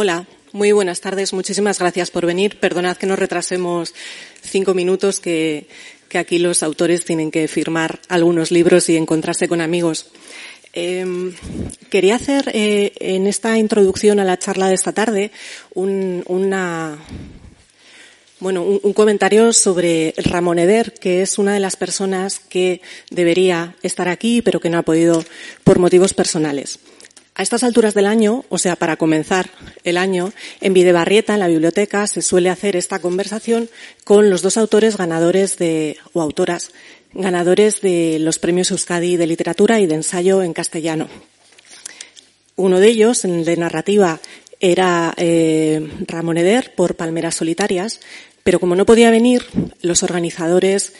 Hola, muy buenas tardes. Muchísimas gracias por venir. Perdonad que nos retrasemos cinco minutos, que, que aquí los autores tienen que firmar algunos libros y encontrarse con amigos. Eh, quería hacer eh, en esta introducción a la charla de esta tarde un, una, bueno, un, un, comentario sobre Ramón Eder, que es una de las personas que debería estar aquí, pero que no ha podido por motivos personales. A estas alturas del año, o sea, para comenzar el año, en Videbarrieta, en la biblioteca, se suele hacer esta conversación con los dos autores ganadores de, o autoras ganadores de los premios Euskadi de literatura y de ensayo en castellano. Uno de ellos, el de narrativa, era eh, Ramón Eder por Palmeras Solitarias, pero como no podía venir, los organizadores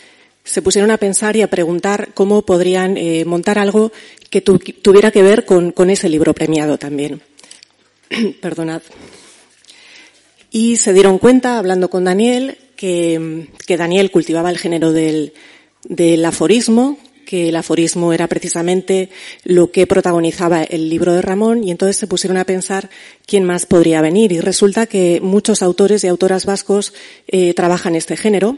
se pusieron a pensar y a preguntar cómo podrían eh, montar algo que tu, tuviera que ver con, ese libro premiado también. Perdonad. Y se dieron cuenta, hablando con Daniel, que, Daniel cultivaba el género del, del aforismo, que el aforismo era precisamente lo que protagonizaba el libro de Ramón y entonces se pusieron a pensar quién más podría venir y resulta que muchos autores y autoras vascos eh, trabajan este género.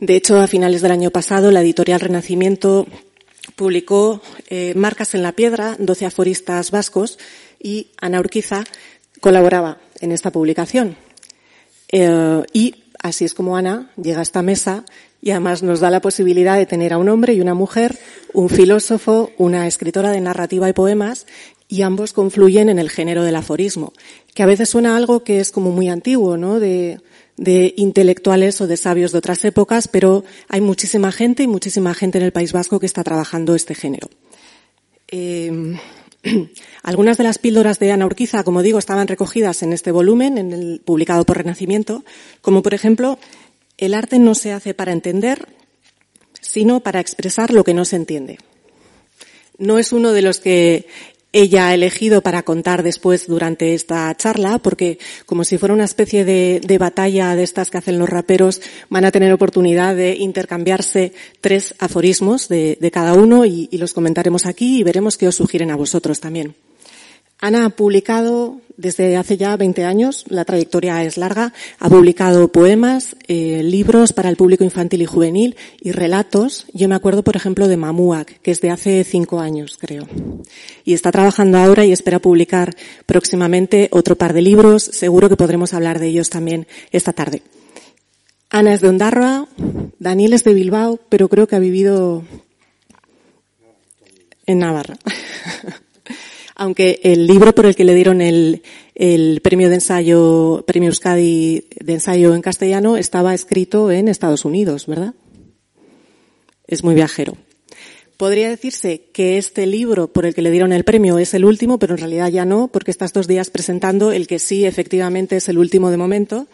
De hecho, a finales del año pasado, la editorial Renacimiento publicó eh, Marcas en la Piedra, 12 aforistas vascos, y Ana Urquiza colaboraba en esta publicación. Eh, y así es como Ana llega a esta mesa y además nos da la posibilidad de tener a un hombre y una mujer, un filósofo, una escritora de narrativa y poemas, y ambos confluyen en el género del aforismo, que a veces suena algo que es como muy antiguo, ¿no? De, de intelectuales o de sabios de otras épocas, pero hay muchísima gente y muchísima gente en el País Vasco que está trabajando este género. Eh, algunas de las píldoras de Ana Urquiza, como digo, estaban recogidas en este volumen, en el, publicado por Renacimiento, como por ejemplo, el arte no se hace para entender, sino para expresar lo que no se entiende. No es uno de los que ella ha elegido para contar después durante esta charla, porque como si fuera una especie de, batalla de estas que hacen los raperos, van a tener oportunidad de intercambiarse tres aforismos de, cada uno y los comentaremos aquí y veremos qué os sugieren a vosotros también. Ana ha publicado desde hace ya 20 años, la trayectoria es larga, ha publicado poemas, eh, libros para el público infantil y juvenil y relatos. Yo me acuerdo, por ejemplo, de Mamuak, que es de hace cinco años, creo. Y está trabajando ahora y espera publicar próximamente otro par de libros. Seguro que podremos hablar de ellos también esta tarde. Ana es de Ondarroa, Daniel es de Bilbao, pero creo que ha vivido en Navarra. aunque el libro por el que le dieron el, premio de ensayo, premio Euskadi de ensayo en castellano, estaba escrito en Estados Unidos, ¿verdad? Es muy viajero. Podría decirse que este libro por el que le dieron el premio es el último, pero en realidad ya no, porque está estos días presentando el que sí efectivamente es el último de momento,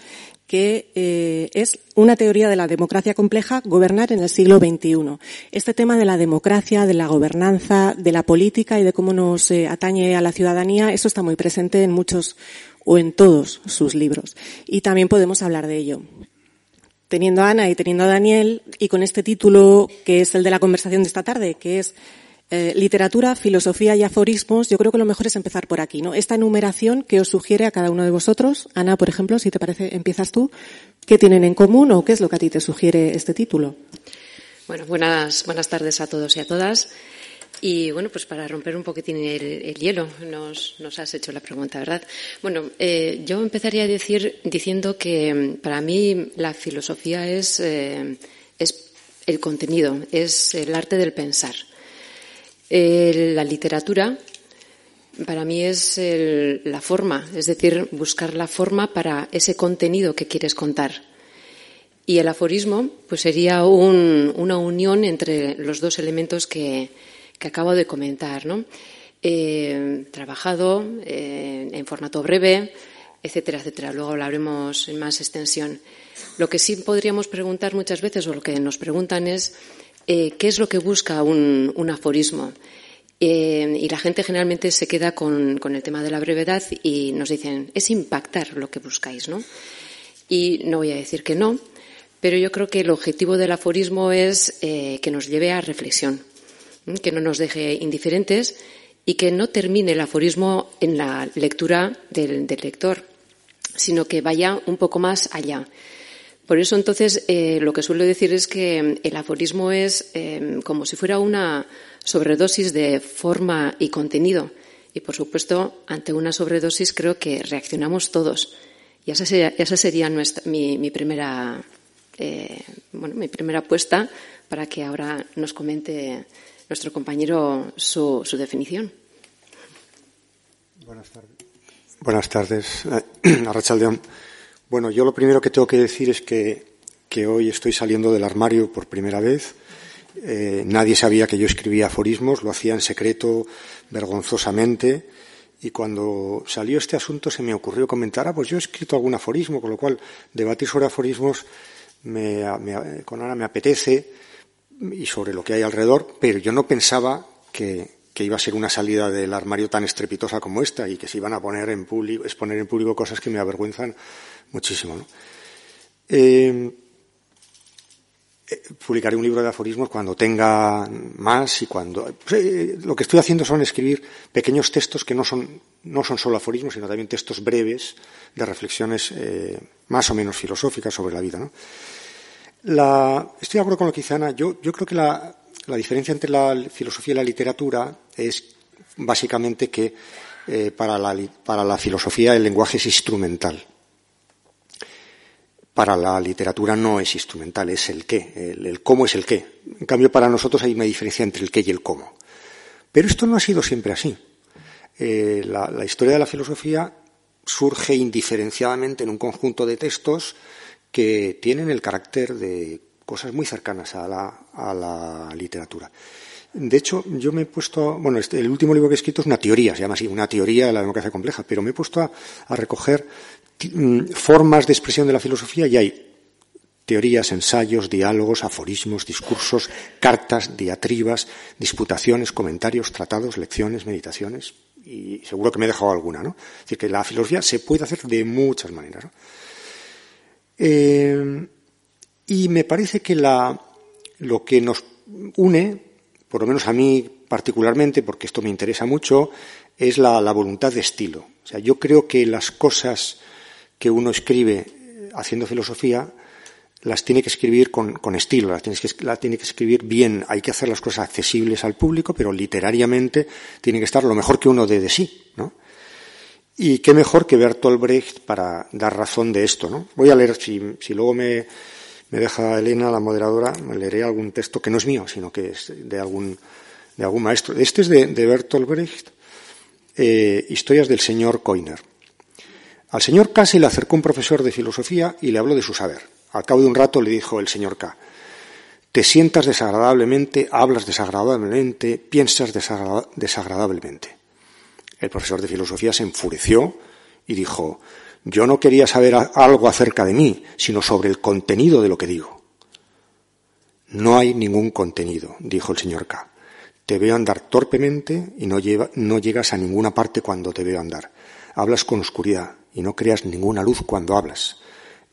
que eh, es una teoría de la democracia compleja, gobernar en el siglo XXI. Este tema de la democracia, de la gobernanza, de la política y de cómo nos eh, atañe a la ciudadanía, eso está muy presente en muchos o en todos sus libros. Y también podemos hablar de ello. Teniendo a Ana y teniendo a Daniel, y con este título que es el de la conversación de esta tarde, que es eh, literatura, filosofía y aforismos, yo creo que lo mejor es empezar por aquí, ¿no? Esta enumeración que os sugiere a cada uno de vosotros, Ana, por ejemplo, si te parece, empiezas tú, ¿qué tienen en común o qué es lo que a ti te sugiere este título? Bueno, buenas, tardes a todos y a todas. Y bueno, pues para romper un poquitín el, el hielo, nos, has hecho la pregunta, ¿verdad? Bueno, eh, yo empezaría a decir, diciendo que mm, para mí la filosofía eh, es el contenido, es el arte del pensar. Eh, la literatura para mí es la forma, es decir, buscar la forma para ese contenido que quieres contar. Y el aforismo, pues sería un, una unión entre los dos elementos que, que acabo de comentar, ¿no? Eh, trabajado eh, en formato breve, etcétera, etcétera. Luego hablaremos en más extensión. Lo que sí podríamos preguntar muchas veces, o lo que nos preguntan es, eh, ¿qué es lo que busca un, aforismo? Eh, y la gente generalmente se queda con, con, el tema de la brevedad y nos dicen, es impactar lo que buscáis, ¿no? Y no voy a decir que no, pero yo creo que el objetivo del aforismo es eh, que nos lleve a reflexión, que no nos deje indiferentes y que no termine el aforismo en la lectura del, lector, sino que vaya un poco más allá. Por eso, entonces, eh, lo que suelo decir es que el aforismo es eh, como si fuera una sobredosis de forma y contenido. Y, por supuesto, ante una sobredosis creo que reaccionamos todos. Y esa sería, esa sería mi primera eh, bueno, mi primera apuesta para que ahora nos comente nuestro compañero su, definición. Buenas tardes. Buenas tardes. Bueno, yo lo primero que tengo que decir es que, hoy estoy saliendo del armario por primera vez. Eh, nadie sabía que yo escribía aforismos, lo hacía en secreto, vergonzosamente. Y cuando salió este asunto se me ocurrió comentar, ah, pues yo he escrito algún aforismo, con lo cual debatir sobre aforismos me, con Ana me apetece y sobre lo que hay alrededor, pero yo no pensaba que, iba a ser una salida del armario tan estrepitosa como esta y que se iban a poner en público, exponer en público cosas que me avergüenzan muchísimo. Eh, eh, publicaré un libro de aforismos cuando tenga más y cuando eh, lo que estoy haciendo son escribir pequeños textos que no son no son solo aforismos sino también textos breves de reflexiones más o menos filosóficas sobre la vida ¿no? estoy de acuerdo con lo que dice Ana. Yo, creo que la, diferencia entre la filosofía y la literatura es básicamente que eh, para, la, filosofía el lenguaje es instrumental. Para la literatura no es instrumental, es el qué. El, cómo es el qué. En cambio, para nosotros hay una diferencia entre el qué y el cómo. Pero esto no ha sido siempre así. Eh, la historia de la filosofía surge indiferenciadamente en un conjunto de textos que tienen el carácter de cosas muy cercanas a la, literatura. De hecho, yo me he puesto, bueno, este, el último libro que he escrito es una teoría, se llama así, una teoría de la democracia compleja, pero me he puesto a, recoger formas de expresión de la filosofía y hay teorías, ensayos, diálogos, aforismos, discursos, cartas, diatribas, disputaciones, comentarios, tratados, lecciones, meditaciones, y seguro que me he dejado alguna, ¿no? Es decir, que la filosofía se puede hacer de muchas maneras. ¿no? Eh, y me parece que lo que nos une, por lo menos a mí particularmente, porque esto me interesa mucho, es la, voluntad de estilo. O sea, yo creo que las cosas que uno escribe haciendo filosofía las tiene que escribir con, estilo, las que, tiene que escribir bien. Hay que hacer las cosas accesibles al público, pero literariamente tiene que estar lo mejor que uno dé de sí, ¿no? Y qué mejor que Bertolt Brecht para dar razón de esto, ¿no? Voy a leer, si, luego me, deja Elena, la moderadora, me leeré algún texto que no es mío, sino que es de algún, de algún maestro. Este es de, Bertolt Brecht, eh, Historias del señor Koiner. Al señor K se le acercó un profesor de filosofía y le habló de su saber. Al cabo de un rato le dijo el señor K, te sientas desagradablemente, hablas desagradablemente, piensas desagradablemente. El profesor de filosofía se enfureció y dijo, yo no quería saber algo acerca de mí, sino sobre el contenido de lo que digo. No hay ningún contenido, dijo el señor K. Te veo andar torpemente y no, no llegas a ninguna parte cuando te veo andar. Hablas con oscuridad y no creas ninguna luz cuando hablas.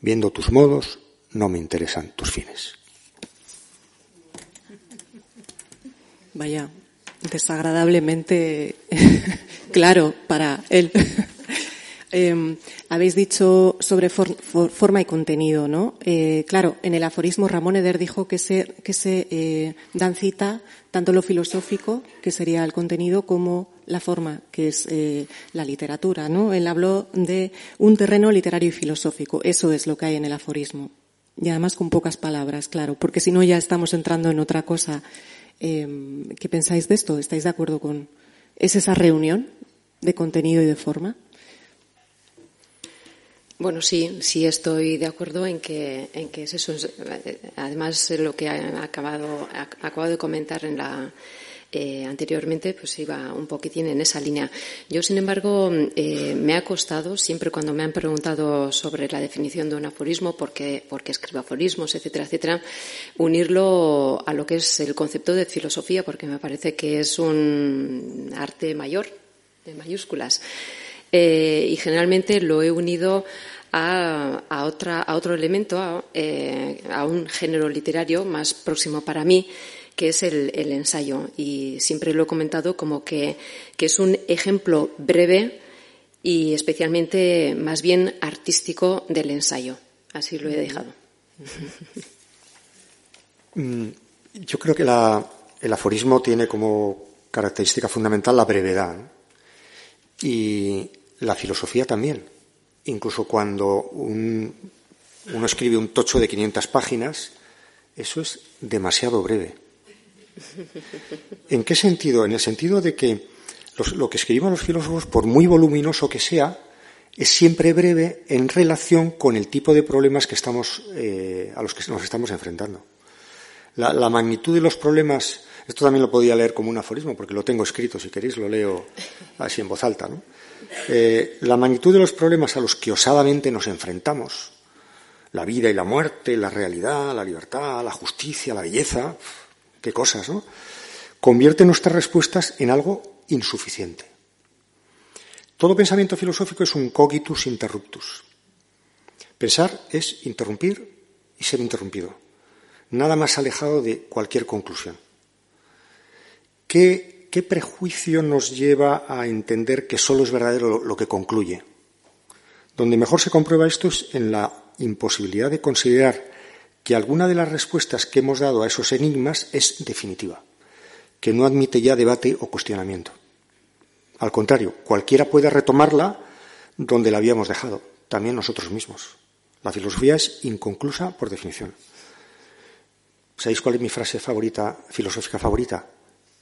Viendo tus modos, no me interesan tus fines. Vaya, desagradablemente claro para él. Em, habéis dicho sobre forma y contenido, ¿no? Eh, claro, en el aforismo Ramón Eder dijo que se, eh, dan cita tanto lo filosófico, que sería el contenido, como la forma, que es eh, la literatura, ¿no? Él habló de un terreno literario y filosófico. Eso es lo que hay en el aforismo. Y además con pocas palabras, claro, porque si no ya estamos entrando en otra cosa. Em, ¿Qué pensáis de esto? ¿Estáis de acuerdo con, ¿Es esa reunión de contenido y de forma? Bueno, sí, sí estoy de acuerdo en que, en que es eso. Además, lo que ha acabado, acabado de comentar en la, eh, anteriormente pues iba un poquitín en esa línea. Yo, sin embargo, eh, me ha costado, siempre cuando me han preguntado sobre la definición de un aforismo, por qué, escribo aforismos, etcétera, etcétera, unirlo a lo que es el concepto de filosofía, porque me parece que es un arte mayor, de mayúsculas. y generalmente lo he unido a, otra, a otro elemento, eh, a, un género literario más próximo para mí, que es el, ensayo. Y siempre lo he comentado como que, es un ejemplo breve y especialmente más bien artístico del ensayo. Así lo he dejado. Mm, yo creo que el aforismo tiene como característica fundamental la brevedad y la filosofía también incluso cuando uno escribe un tocho de 500 páginas, eso es demasiado breve. ¿En qué sentido? En el sentido de que lo que escriben los filósofos, por muy voluminoso que sea, es siempre breve en relación con el tipo de problemas que estamos, eh, a los que nos estamos enfrentando. La, la, magnitud de los problemas, esto también lo podía leer como un aforismo, porque lo tengo escrito, si queréis lo leo así en voz alta. ¿no? Eh, la magnitud de los problemas a los que osadamente nos enfrentamos, la vida y la muerte, la realidad, la libertad, la justicia, la belleza, qué cosas, ¿no? Convierte nuestras respuestas en algo insuficiente. Todo pensamiento filosófico es un cogitus interruptus. Pensar es interrumpir y ser interrumpido. Nada más alejado de cualquier conclusión. ¿Qué ¿qué prejuicio nos lleva a entender que solo es verdadero lo, que concluye? Donde mejor se comprueba esto es en la imposibilidad de considerar que alguna de las respuestas que hemos dado a esos enigmas es definitiva, que no admite ya debate o cuestionamiento. Al contrario, cualquiera puede retomarla donde la habíamos dejado, también nosotros mismos. La filosofía es inconclusa por definición. ¿Sabéis cuál es mi frase favorita, filosófica favorita?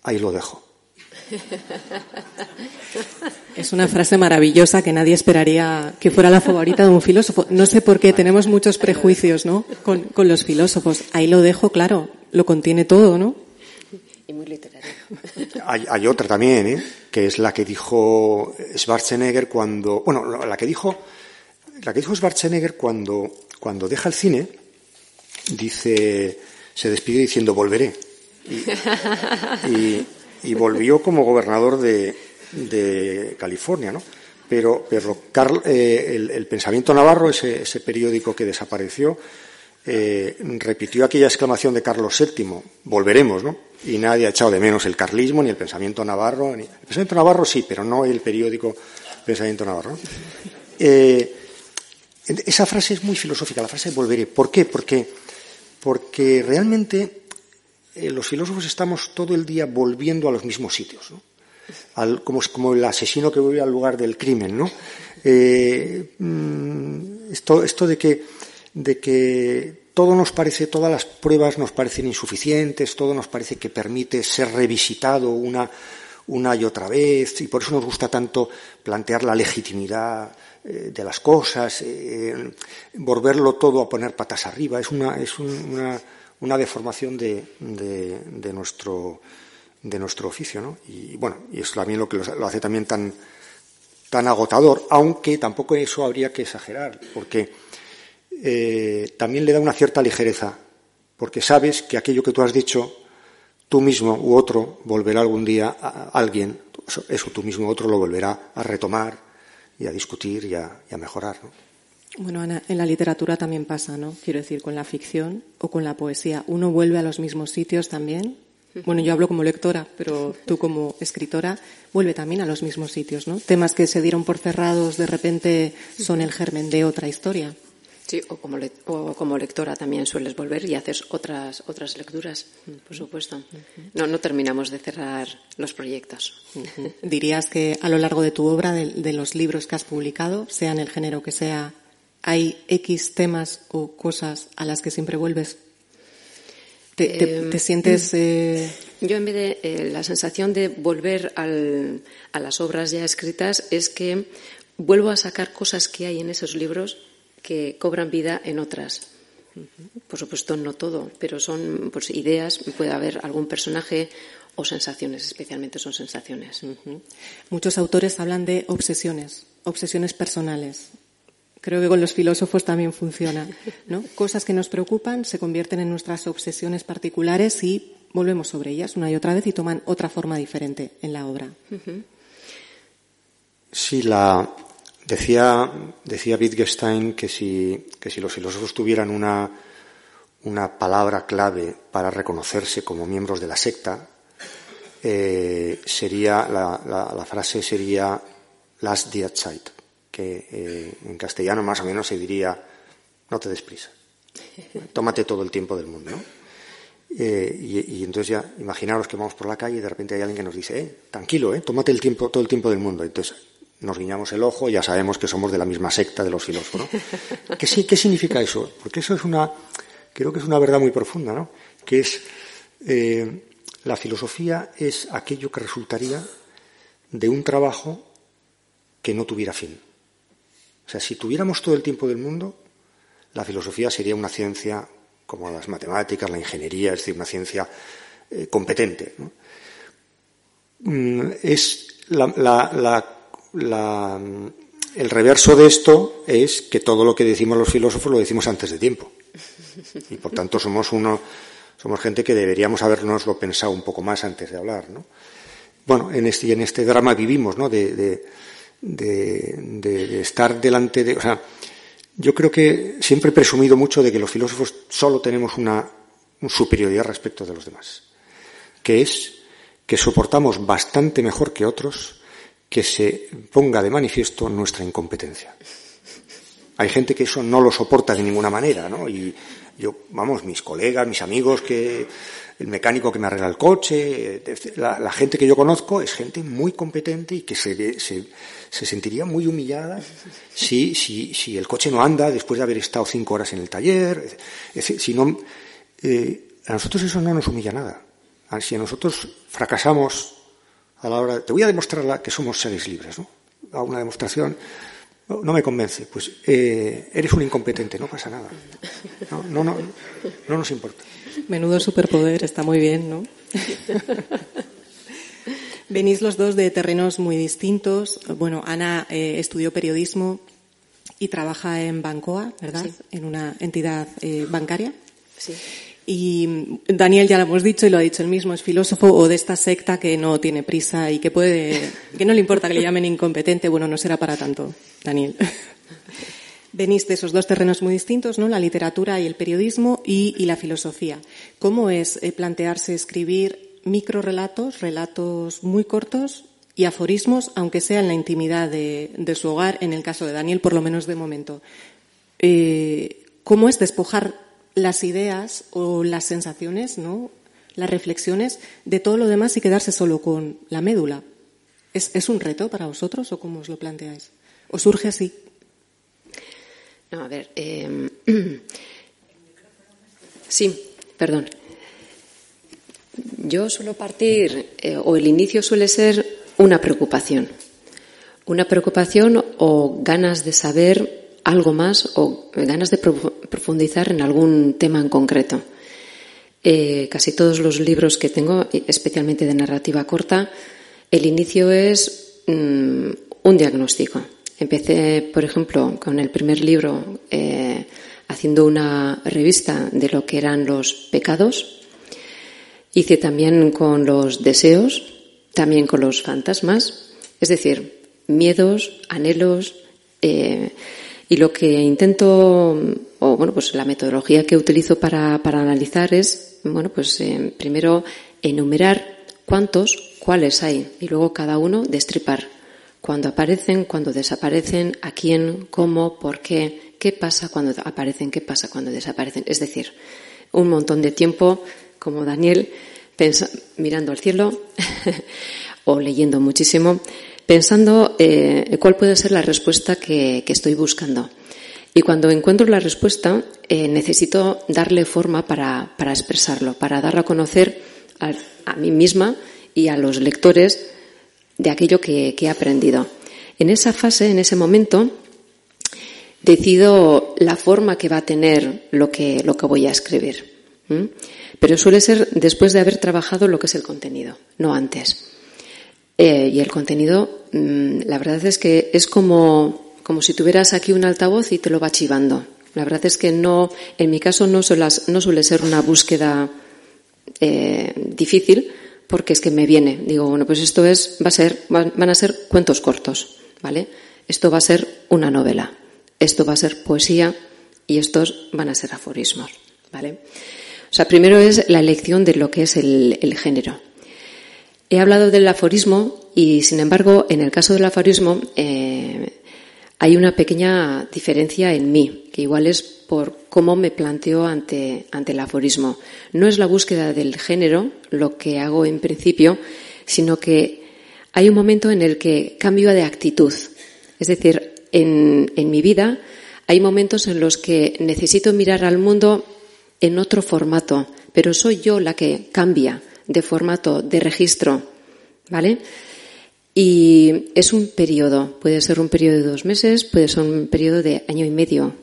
Ahí lo dejo. Es una frase maravillosa que nadie esperaría que fuera la favorita de un filósofo. No sé por qué tenemos muchos prejuicios, ¿no? Con, los filósofos. Ahí lo dejo, claro. Lo contiene todo, ¿no? Y muy literario. Hay, otra también, ¿eh? Que es la que dijo Schwarzenegger cuando, bueno, la que dijo, la que dijo Schwarzenegger cuando, cuando deja el cine, dice, se despide diciendo volveré. y, y volvió como gobernador de, California, ¿no? Pero, pero eh, el, pensamiento navarro, ese, periódico que desapareció, eh, repitió aquella exclamación de Carlos VII, volveremos, ¿no? Y nadie ha echado de menos el carlismo ni el pensamiento navarro. El pensamiento navarro sí, pero no el periódico Pensamiento Navarro. Eh, esa frase es muy filosófica, la frase volveré. ¿Por qué? Porque, porque realmente eh, los filósofos estamos todo el día volviendo a los mismos sitios, ¿no? como, como, el asesino que vuelve al lugar del crimen, ¿no? Eh, mm, esto, esto de que, de que todo nos parece, todas las pruebas nos parecen insuficientes, todo nos parece que permite ser revisitado una, una y otra vez, y por eso nos gusta tanto plantear la legitimidad eh, de las cosas, volverlo todo a poner patas arriba. Es una, es una, una deformación de, de, nuestro, de nuestro oficio. ¿no? Y bueno, y es también lo que lo hace también tan, tan agotador, aunque tampoco eso habría que exagerar, porque eh, también le da una cierta ligereza, porque sabes que aquello que tú has dicho, tú mismo u otro volverá algún día a alguien, eso tú mismo u otro lo volverá a retomar y a discutir y a, y a mejorar. ¿no? Bueno, Ana, en la literatura también pasa, ¿no? Quiero decir, con la ficción o con la poesía. ¿Uno vuelve a los mismos sitios también? Bueno, yo hablo como lectora, pero tú como escritora vuelve también a los mismos sitios, ¿no? Temas que se dieron por cerrados de repente son el germen de otra historia. Sí, o como, como lectora también sueles volver y haces otras, otras lecturas, por supuesto. No, no terminamos de cerrar los proyectos. ¿Dirías que a lo largo de tu obra, de, los libros que has publicado, sea en el género que sea, hay X temas o cosas a las que siempre vuelves? ¿Te, em, sientes.? Eh, yo, en vez de eh, la sensación de volver a las obras ya escritas, es que vuelvo a sacar cosas que hay en esos libros que cobran vida en otras. Por supuesto, no todo, pero son pues, ideas. Puede haber algún personaje o sensaciones, especialmente son sensaciones. Muchos autores hablan de obsesiones, obsesiones personales. Creo que con los filósofos también funciona, ¿no? Cosas que nos preocupan se convierten en nuestras obsesiones particulares y volvemos sobre ellas una y otra vez y toman otra forma diferente en la obra. Sí, la decía decía Wittgenstein que si que si los filósofos tuvieran una una palabra clave para reconocerse como miembros de la secta, eh, sería la, frase sería last der Zeit, que eh, en castellano más o menos se diría no te des prisa, tómate todo el tiempo del mundo, eh, y, entonces ya imaginaros que vamos por la calle y de repente hay alguien que nos dice, eh, tranquilo, eh, tómate el tiempo, todo el tiempo del mundo. Entonces nos guiñamos el ojo y ya sabemos que somos de la misma secta de los filósofos. ¿Qué, ¿Qué significa eso? Porque eso es una, creo que es una verdad muy profunda, ¿no? Que es la filosofía es aquello que resultaría de un trabajo que no tuviera fin. O sea, si tuviéramos todo el tiempo del mundo, la filosofía sería una ciencia como las matemáticas, la ingeniería, es decir, una ciencia eh, competente. Mm, es el reverso de esto es que todo lo que decimos los filósofos lo decimos antes de tiempo. Y por tanto somos uno somos gente que deberíamos habernoslo pensado un poco más antes de hablar, ¿no? Bueno, en este, en este drama vivimos, ¿no? De, estar delante de. O sea, yo creo que siempre he presumido mucho de que los filósofos solo tenemos una, superioridad respecto de los demás, que es que soportamos bastante mejor que otros que se ponga de manifiesto nuestra incompetencia. Hay gente que eso no lo soporta de ninguna manera, ¿no? Y, yo, vamos, mis colegas, mis amigos, que el mecánico que me arregla el coche, la, gente que yo conozco es gente muy competente y que se, se, sentiría muy humillada si, si, si, el coche no anda después de haber estado cinco horas en el taller. si no, eh, a nosotros eso no nos humilla nada. Si a nosotros fracasamos a la hora, te voy a demostrar que somos seres libres, ¿no? A una demostración no, me convence. Pues eh, eres un incompetente, no pasa nada. No, no, no, no nos importa. Menudo superpoder, está muy bien, ¿no? Venís los dos de terrenos muy distintos. Bueno, Ana eh, estudió periodismo y trabaja en Bancoa, ¿verdad? En una entidad eh, bancaria. Sí. Y Daniel ya lo hemos dicho y lo ha dicho él mismo, es filósofo o de esta secta que no tiene prisa y que puede, que no le importa que le llamen incompetente. Bueno, no será para tanto, Daniel. Venís de esos dos terrenos muy distintos, ¿no? La literatura y el periodismo y, la filosofía. ¿Cómo es eh, plantearse escribir microrelatos, relatos muy cortos y aforismos, aunque sea en la intimidad de, su hogar, en el caso de Daniel, por lo menos de momento? Eh, ¿Cómo es despojar las ideas o las sensaciones, ¿no? las reflexiones de todo lo demás y quedarse solo con la médula. ¿Es, un reto para vosotros o cómo os lo planteáis? ¿O surge así? No, a ver. Em, sí, perdón. Yo suelo partir, eh, o el inicio suele ser una preocupación. Una preocupación o ganas de saber algo más o ganas de profundizar en algún tema en concreto. Eh, casi todos los libros que tengo, especialmente de narrativa corta, el inicio es mm, un diagnóstico. Empecé, por ejemplo, con el primer libro eh, haciendo una revista de lo que eran los pecados. Hice también con los deseos, también con los fantasmas, es decir, miedos, anhelos, eh, y lo que intento, o bueno, pues la metodología que utilizo para, analizar es, bueno, pues eh, primero enumerar cuántos, cuáles hay, y luego cada uno destripar. Cuándo aparecen, cuándo desaparecen, a quién, cómo, por qué, qué pasa cuando aparecen, qué pasa cuando desaparecen. Es decir, un montón de tiempo, como Daniel, mirando al cielo o leyendo muchísimo pensando eh, cuál puede ser la respuesta que, estoy buscando. Y cuando encuentro la respuesta, eh, necesito darle forma para, expresarlo, para dar a conocer a, mí misma y a los lectores de aquello que, he aprendido. En esa fase, en ese momento, decido la forma que va a tener lo que, lo que voy a escribir. Pero suele ser después de haber trabajado lo que es el contenido, no antes. Eh, y el contenido, mm, la verdad es que es como, como si tuvieras aquí un altavoz y te lo va chivando. La verdad es que no, en mi caso no suele, no suele ser una búsqueda eh, difícil porque es que me viene. Digo, bueno, pues esto es, va a ser, van a ser cuentos cortos, ¿vale? Esto va a ser una novela, esto va a ser poesía y estos van a ser aforismos, ¿vale? Sea, primero es la elección de lo que es el, género. He hablado del aforismo y, sin embargo, en el caso del aforismo eh, hay una pequeña diferencia en mí, que igual es por cómo me planteo ante, ante el aforismo. No es la búsqueda del género lo que hago en principio, sino que hay un momento en el que cambio de actitud. Es decir, en, en mi vida hay momentos en los que necesito mirar al mundo en otro formato, pero soy yo la que cambia de formato, de registro, ¿vale? Y es un periodo, puede ser un periodo de dos meses, puede ser un periodo de año y medio.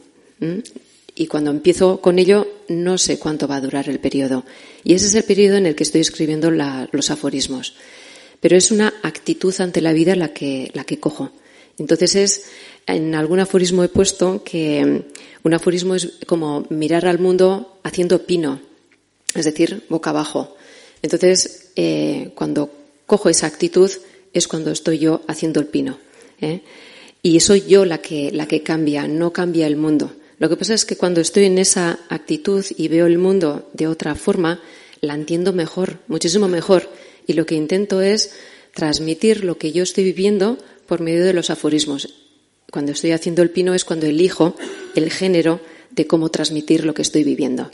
Y cuando empiezo con ello, no sé cuánto va a durar el periodo. Y ese es el periodo en el que estoy escribiendo los aforismos. Pero es una actitud ante la vida la que, la que cojo. Entonces es, en algún aforismo he puesto que un aforismo es como mirar al mundo haciendo pino, es decir, boca abajo. Entonces, eh, cuando cojo esa actitud es cuando estoy yo haciendo el pino. ¿eh? Y soy yo la que, la que cambia, no cambia el mundo. Lo que pasa es que cuando estoy en esa actitud y veo el mundo de otra forma, la entiendo mejor, muchísimo mejor. Y lo que intento es transmitir lo que yo estoy viviendo por medio de los aforismos. Cuando estoy haciendo el pino es cuando elijo el género de cómo transmitir lo que estoy viviendo.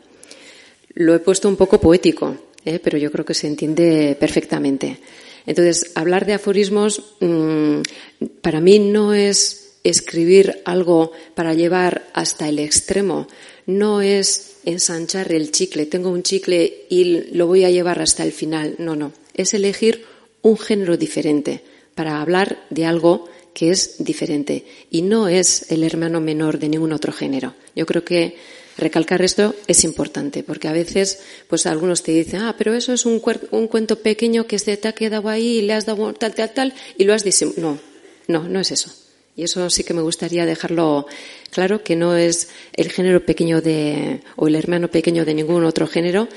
Lo he puesto un poco poético, ¿eh? pero yo creo que se entiende perfectamente. Entonces, hablar de aforismos mm, para mí no es escribir algo para llevar hasta el extremo, no es ensanchar el chicle, tengo un chicle y lo voy a llevar hasta el final, no, no, es elegir un género diferente para hablar de algo que es diferente y no es el hermano menor de ningún otro género. Yo creo que recalcar esto es importante porque a veces pues algunos te dicen, ah, pero eso es un, un cuento pequeño que se te ha quedado ahí y le has dado tal, tal, tal y lo has dicho. No, no, no es eso. Y eso sí que me gustaría dejarlo claro, que no es el género pequeño de, o el hermano pequeño de ningún otro género,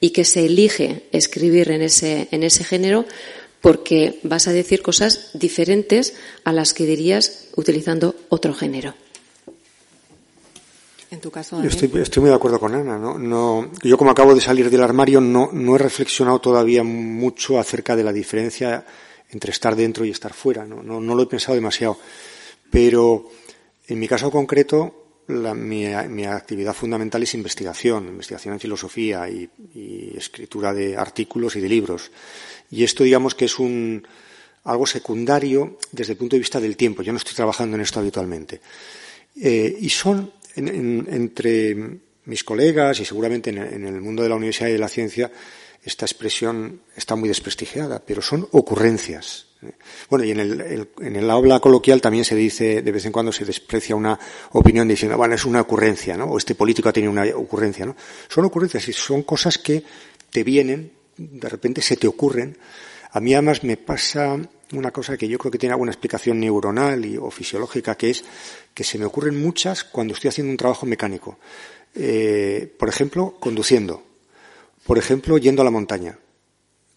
y que se elige escribir en ese, en ese género porque vas a decir cosas diferentes a las que dirías utilizando otro género. En tu caso, estoy, muy de acuerdo con Ana. ¿no? No, yo, como acabo de salir del armario, no, no he reflexionado todavía mucho acerca de la diferencia entre estar dentro y estar fuera. No, no, no lo he pensado demasiado. Pero en mi caso concreto, mi, actividad fundamental es investigación, investigación en filosofía y, escritura de artículos y de libros. Y esto, digamos, que es un, algo secundario desde el punto de vista del tiempo. Yo no estoy trabajando en esto habitualmente. Eh, y son, entre mis colegas y seguramente en el mundo de la universidad y de la ciencia, esta expresión está muy desprestigiada, pero son ocurrencias. Bueno, y en el, en el habla coloquial también se dice, de vez en cuando se desprecia una opinión diciendo, bueno, es una ocurrencia, ¿no? O este político ha tenido una ocurrencia, ¿no? Son ocurrencias y son cosas que te vienen, de repente se te ocurren. A mí además me pasa una cosa que yo creo que tiene alguna explicación neuronal y, o fisiológica, que es que se me ocurren muchas cuando estoy haciendo un trabajo mecánico. Eh, por ejemplo, conduciendo. Por ejemplo, yendo a la montaña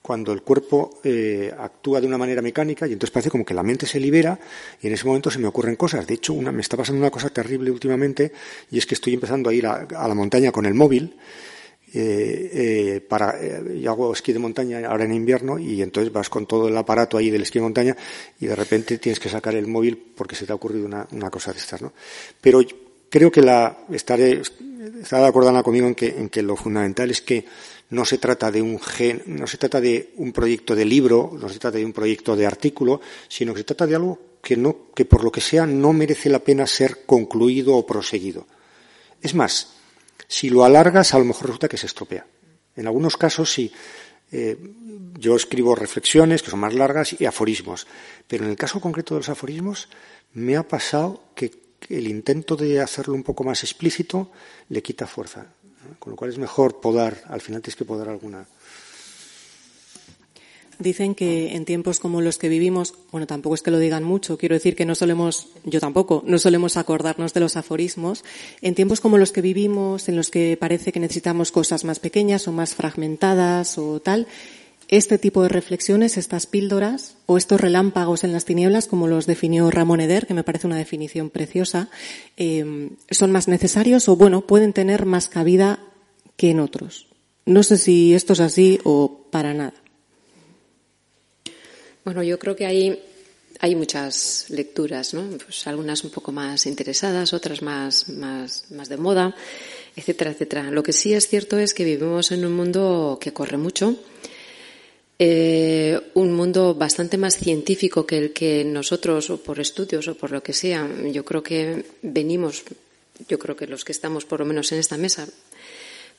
cuando el cuerpo eh, actúa de una manera mecánica y entonces parece como que la mente se libera y en ese momento se me ocurren cosas. De hecho, una, me está pasando una cosa terrible últimamente y es que estoy empezando a ir a, la montaña con el móvil. Eh, eh, para, yo hago esquí de montaña ahora en invierno y entonces vas con todo el aparato ahí del esquí de montaña y de repente tienes que sacar el móvil porque se te ha ocurrido una, cosa de estas, ¿no? Pero creo que la, estaré, estará de acuerdo conmigo en que, en que lo fundamental es que no se trata de un gen, no se trata de un proyecto de libro, no se trata de un proyecto de artículo, sino que se trata de algo que no, que por lo que sea no merece la pena ser concluido o proseguido. Es más, si lo alargas, a lo mejor resulta que se estropea. En algunos casos sí. Eh, yo escribo reflexiones que son más largas y aforismos, pero en el caso concreto de los aforismos me ha pasado que el intento de hacerlo un poco más explícito le quita fuerza. Con lo cual es mejor podar, al final tienes que podar alguna. Dicen que en tiempos como los que vivimos, bueno, tampoco es que lo digan mucho, quiero decir que no solemos, yo tampoco, no solemos acordarnos de los aforismos. En tiempos como los que vivimos, en los que parece que necesitamos cosas más pequeñas o más fragmentadas o tal, este tipo de reflexiones, estas píldoras o estos relámpagos en las tinieblas, como los definió Ramón Eder, que me parece una definición preciosa, eh, son más necesarios o, bueno, pueden tener más cabida que en otros. No sé si esto es así o para nada. Bueno, yo creo que hay, hay muchas lecturas, ¿no? Pues algunas un poco más interesadas, otras más, más, más de moda, etcétera, etcétera. Lo que sí es cierto es que vivimos en un mundo que corre mucho, eh, un mundo bastante más científico que el que nosotros, o por estudios o por lo que sea, yo creo que venimos, yo creo que los que estamos por lo menos en esta mesa,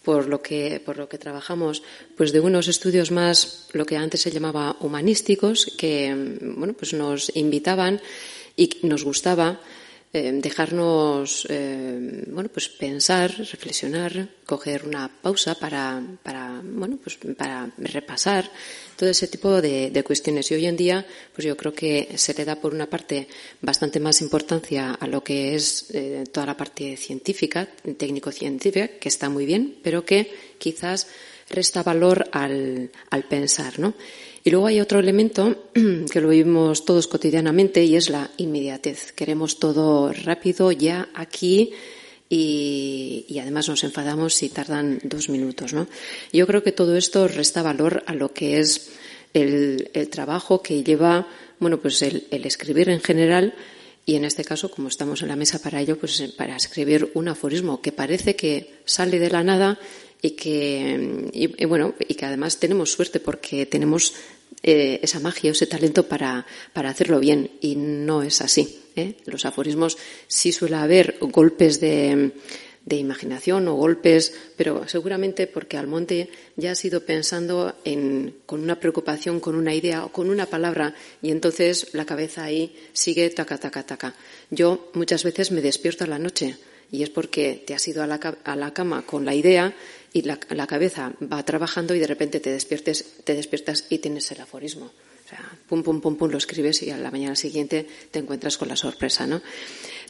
por lo que, por lo que trabajamos, pues de unos estudios más, lo que antes se llamaba humanísticos, que, bueno, pues nos invitaban y nos gustaba eh, dejarnos, eh, bueno, pues pensar, reflexionar, coger una pausa para, para bueno, pues para repasar todo ese tipo de, cuestiones. Y hoy en día, pues yo creo que se le da por una parte bastante más importancia a lo que es eh, toda la parte científica, técnico-científica, que está muy bien, pero que quizás resta valor al, al pensar, ¿no? Y luego hay otro elemento que lo vivimos todos cotidianamente y es la inmediatez. Queremos todo rápido, ya, aquí, y, además nos enfadamos si tardan dos minutos, ¿no? Yo creo que todo esto resta valor a lo que es el, trabajo que lleva, bueno, pues el, escribir en general y en este caso, como estamos en la mesa para ello, pues para escribir un aforismo que parece que sale de la nada y que, y, bueno, y que además tenemos suerte porque tenemos eh, esa magia, ese talento para, para, hacerlo bien. Y no es así. ¿Eh? Los aforismos sí suele haber golpes de, imaginación o golpes, pero seguramente porque Almonte ya ha sido pensando en, con una preocupación, con una idea o con una palabra y entonces la cabeza ahí sigue taca, taca, taca. Yo muchas veces me despierto a la noche y es porque te has ido a la, a la cama con la idea y la, cabeza va trabajando y de repente te, despiertes, te despiertas y tienes el aforismo. O sea, pum, pum, pum, pum, lo escribes y a la mañana siguiente te encuentras con la sorpresa, ¿no?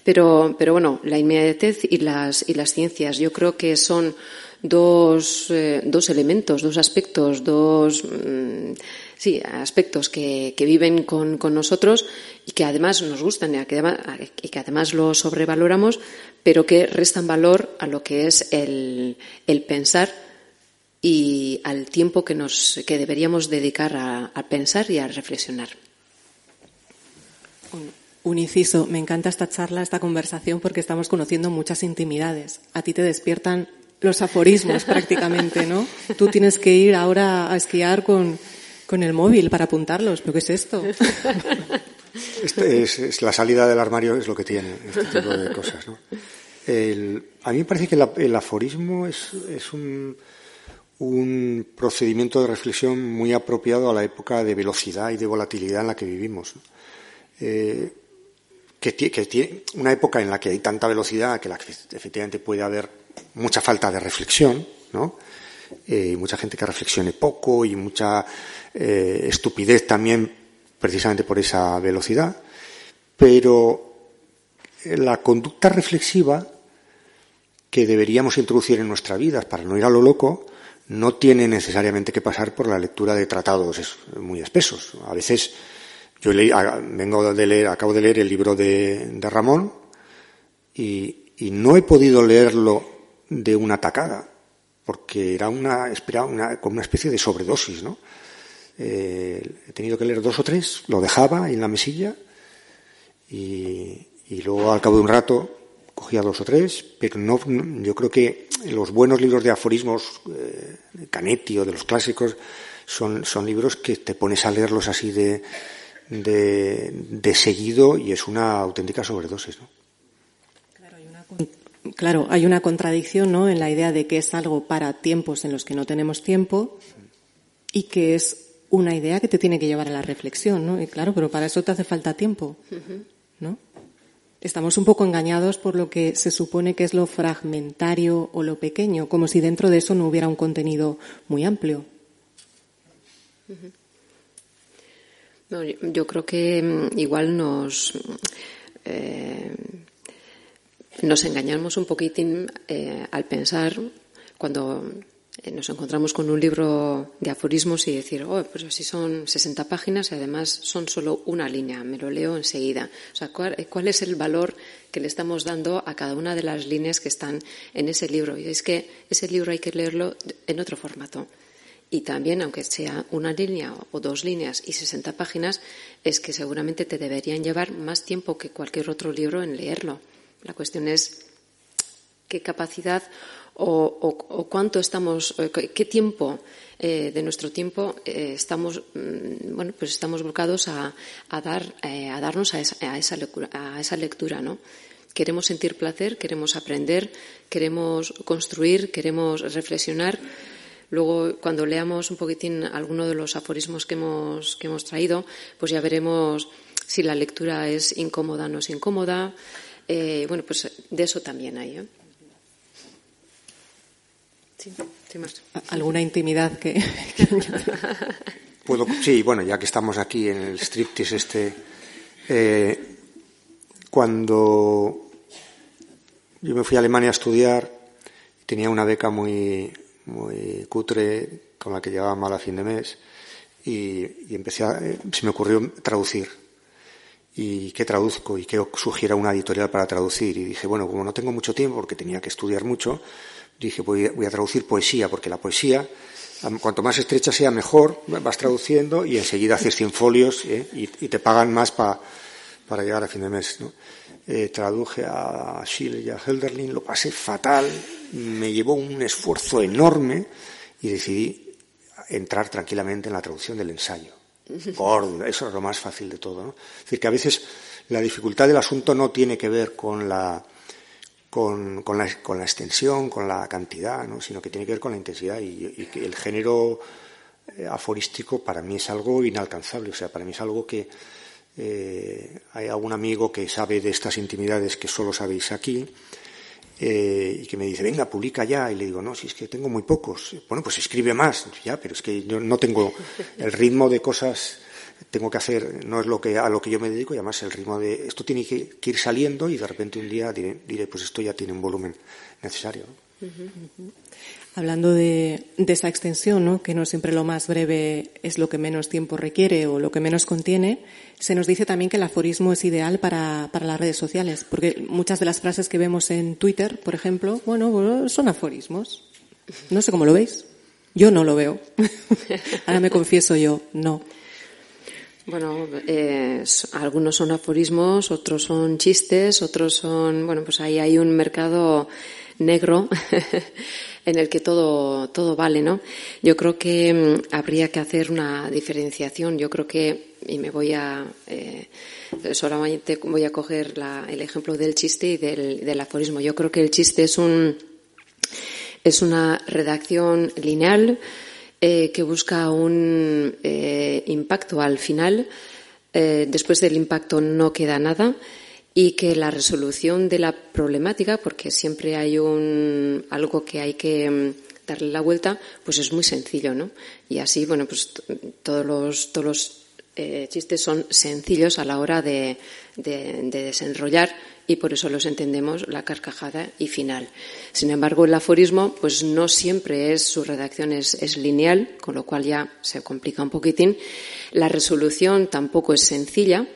Pero, pero bueno, la inmediatez y las, y las ciencias yo creo que son dos, eh, dos elementos, dos aspectos, dos, mm, sí, aspectos que, que viven con, con, nosotros y que además nos gustan y que, además, y que además lo sobrevaloramos, pero que restan valor a lo que es el, el pensar y al tiempo que, nos, que deberíamos dedicar a, a pensar y a reflexionar. Un inciso, me encanta esta charla, esta conversación, porque estamos conociendo muchas intimidades. A ti te despiertan los aforismos prácticamente, ¿no? Tú tienes que ir ahora a esquiar con, con el móvil para apuntarlos. ¿Pero qué es esto? Este es, la salida del armario es lo que tiene este tipo de cosas, ¿no? a mí me parece que el aforismo es, es un, un, procedimiento de reflexión muy apropiado a la época de velocidad y de volatilidad en la que vivimos. Eh, que, tiene una época en la que hay tanta velocidad que, efectivamente puede haber mucha falta de reflexión, ¿no? Eh, y mucha gente que reflexione poco y mucha eh, estupidez también precisamente por esa velocidad, pero la conducta reflexiva que deberíamos introducir en nuestra vida para no ir a lo loco no tiene necesariamente que pasar por la lectura de tratados muy espesos. A veces yo vengo de leer, acabo de leer el libro de, Ramón y, no he podido leerlo de una tacada porque era una, una, como una especie de sobredosis, ¿no? Eh, he tenido que leer dos o tres, lo dejaba en la mesilla y, y luego al cabo de un rato cogía dos o tres, pero no, yo creo que los buenos libros de aforismos, eh, de Canetti o de los clásicos, son, son libros que te pones a leerlos así de, de, de seguido y es una auténtica sobredosis. ¿no? Claro, hay una, claro, hay una contradicción ¿no? en la idea de que es algo para tiempos en los que no tenemos tiempo y que es una idea que te tiene que llevar a la reflexión, ¿no? Y claro, pero para eso te hace falta tiempo, ¿no? Estamos un poco engañados por lo que se supone que es lo fragmentario o lo pequeño, como si dentro de eso no hubiera un contenido muy amplio. yo creo que mm, igual nos, eh, nos engañamos un poquitín eh, al pensar cuando nos encontramos con un libro de aforismos y decir, oh, pues así son 60 páginas y además son solo una línea, me lo leo enseguida. O sea, ¿cuál, es el valor que le estamos dando a cada una de las líneas que están en ese libro? Y es que ese libro hay que leerlo en otro formato. Y también, aunque sea una línea o dos líneas y 60 páginas, es que seguramente te deberían llevar más tiempo que cualquier otro libro en leerlo. La cuestión es qué capacidad o, cuánto estamos, eh, qué tiempo eh, de nuestro tiempo eh, estamos, mm, bueno, pues estamos volcados a, dar, a darnos a esa, a esa, lectura, a esa lectura, ¿no? Queremos sentir placer, queremos aprender, queremos construir, queremos reflexionar. Luego, cuando leamos un poquitín alguno de los aforismos que hemos, que hemos traído, pues ya veremos si la lectura es incómoda o no es incómoda. bueno, pues de eso también hay. ¿Alguna intimidad que.? Puedo, sí, bueno, ya que estamos aquí en el striptease este. Eh, cuando yo me fui a Alemania a estudiar, tenía una beca muy, muy cutre con la que llevaba mal a fin de mes y, empecé a, eh, se me ocurrió traducir. ¿Y qué traduzco? ¿Y qué sugiera una editorial para traducir? Y dije, bueno, como no tengo mucho tiempo porque tenía que estudiar mucho, dije voy, a traducir poesía, porque la poesía, cuanto más estrecha sea, mejor, vas traduciendo y enseguida haces 100 folios ¿eh? y, te pagan más para llegar a fin de mes. Eh, traduje a Schiele y a Helderlin, lo pasé fatal, me llevó un esfuerzo enorme y decidí entrar tranquilamente en la traducción del ensayo. Gordo, eso es lo más fácil de todo. Es decir, que a veces la dificultad del asunto no tiene que ver con la con, con, la, con, la, extensión, con la cantidad, ¿no? sino que tiene que ver con la intensidad y, el género eh, aforístico para mí es algo inalcanzable, o sea, para mí es algo que eh, hay algún amigo que sabe de estas intimidades que solo sabéis aquí eh, y que me dice, venga, publica ya, y le digo, no, si es que tengo muy pocos, bueno, pues escribe más, ya, pero es que yo no tengo el ritmo de cosas tengo que hacer, no es lo que, a lo que yo me dedico, y además el ritmo de esto tiene que, ir saliendo y de repente un día diré, pues esto ya tiene un volumen necesario. Hablando de, esa extensión, ¿no? que no siempre lo más breve es lo que menos tiempo requiere o lo que menos contiene, se nos dice también que el aforismo es ideal para, para las redes sociales, porque muchas de las frases que vemos en Twitter, por ejemplo, bueno, son aforismos. No sé cómo lo veis. Yo no lo veo. Ahora me confieso yo, no. Bueno, eh, algunos son aforismos, otros son chistes, otros son, bueno, pues ahí hay un mercado negro en el que todo, todo vale, ¿no? Yo creo que mm, habría que hacer una diferenciación. Yo creo que, y me voy a, eh, solamente voy a coger el ejemplo del chiste y del, del aforismo. Yo creo que el chiste es un, es una redacción lineal, eh, que busca un eh, impacto al final. Eh, después del impacto no queda nada y que la resolución de la problemática, porque siempre hay un, algo que hay que mm, darle la vuelta, pues es muy sencillo, ¿no? Y así, bueno, pues todos los, todos los chistes son sencillos a la hora de, de desenrollar y por eso los entendemos la carcajada y final. Sin embargo, el aforismo, pues no siempre es, su redacción es, lineal, con lo cual ya se complica un poquitín. La resolución tampoco es sencilla,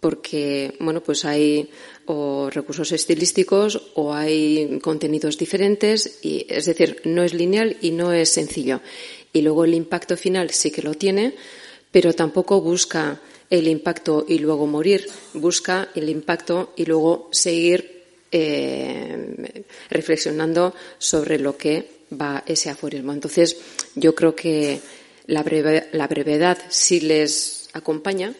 porque, bueno, pues hay o recursos estilísticos o hay contenidos diferentes, y, es decir, no es lineal y no es sencillo. Y luego el impacto final sí que lo tiene, pero tampoco busca el impacto y luego morir, busca el impacto y luego seguir eh, reflexionando sobre lo que va ese aforismo. Entonces, yo creo que la, brevedad sí les acompaña,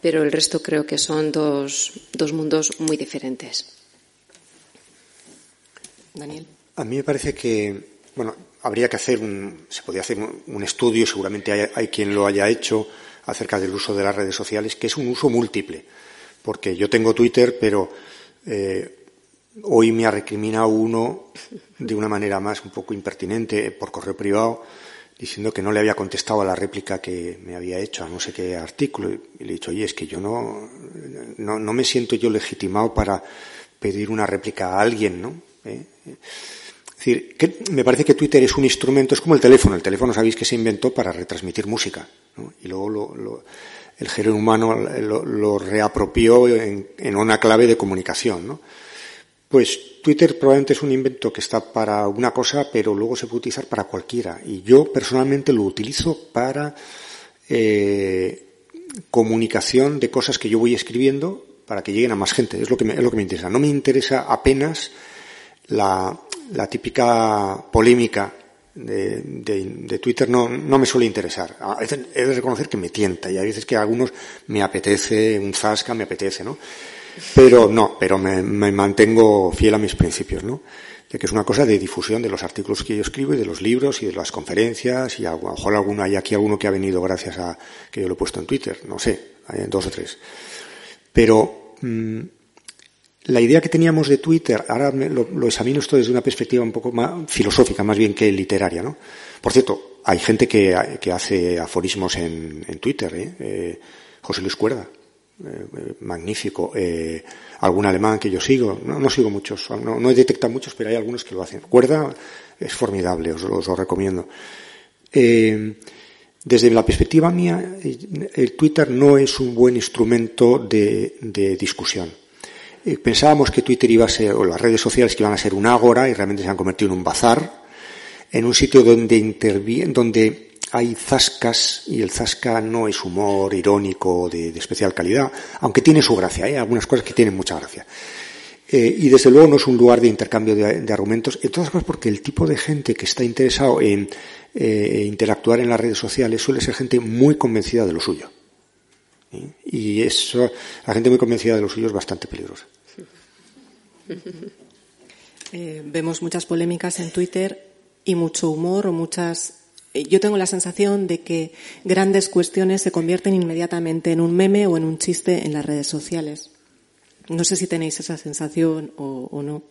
pero el resto creo que son dos, dos mundos muy diferentes. Daniel. A mí me parece que, bueno, habría que hacer un, se podría hacer un, estudio, seguramente hay, quien lo haya hecho, acerca del uso de las redes sociales, que es un uso múltiple. Porque yo tengo Twitter, pero Eh, hoy me ha recriminado uno de una manera más un poco impertinente por correo privado diciendo que no le había contestado a la réplica que me había hecho a no sé qué artículo. Y le he dicho, oye, es que yo no, no, no me siento yo legitimado para pedir una réplica a alguien, ¿no? ¿Eh? Decir, me parece que Twitter es un instrumento, es como el teléfono. El teléfono sabéis que se inventó para retransmitir música. Y luego lo, el género humano lo, reapropió en, una clave de comunicación. Pues Twitter probablemente es un invento que está para una cosa, pero luego se puede utilizar para cualquiera. Y yo personalmente lo utilizo para eh, comunicación de cosas que yo voy escribiendo para que lleguen a más gente. Es lo que es lo que me interesa. No me interesa apenas la, la típica polémica de, de, de, Twitter no, no me suele interesar. A veces he de reconocer que me tienta y a veces que a algunos me apetece un zasca, me apetece, ¿no? Pero no, pero me, mantengo fiel a mis principios, ¿no? De que es una cosa de difusión de los artículos que yo escribo y de los libros y de las conferencias y a lo mejor alguno, hay aquí alguno que ha venido gracias a que yo lo he puesto en Twitter, no sé, hay dos o tres. Pero mmm, la idea que teníamos de Twitter, ahora lo, lo, examino esto desde una perspectiva un poco más filosófica, más bien que literaria, ¿no? Por cierto, hay gente que, hace aforismos en, Twitter, ¿eh? ¿eh? José Luis Cuerda, eh, magnífico. Eh, algún alemán que yo sigo, no, sigo muchos, no, no, he detectado muchos, pero hay algunos que lo hacen. Cuerda es formidable, os, lo recomiendo. Desde la perspectiva mía, el Twitter no es un buen instrumento de discusión. Pensábamos que Twitter iba a ser, o las redes sociales que iban a ser un ágora y realmente se han convertido en un bazar, en un sitio donde interviene, donde hay zascas y el zasca no es humor irónico de, especial calidad, aunque tiene su gracia, hay ¿eh? algunas cosas que tienen mucha gracia. Eh, y desde luego no es un lugar de intercambio de, argumentos, en todas cosas porque el tipo de gente que está interesado en eh, interactuar en las redes sociales suele ser gente muy convencida de lo suyo. Y eso, la gente muy convencida de lo suyo es bastante peligrosa. Eh, vemos muchas polémicas en Twitter y mucho humor o muchas yo tengo la sensación de que grandes cuestiones se convierten inmediatamente en un meme o en un chiste en las redes sociales. No sé si tenéis esa sensación o, no.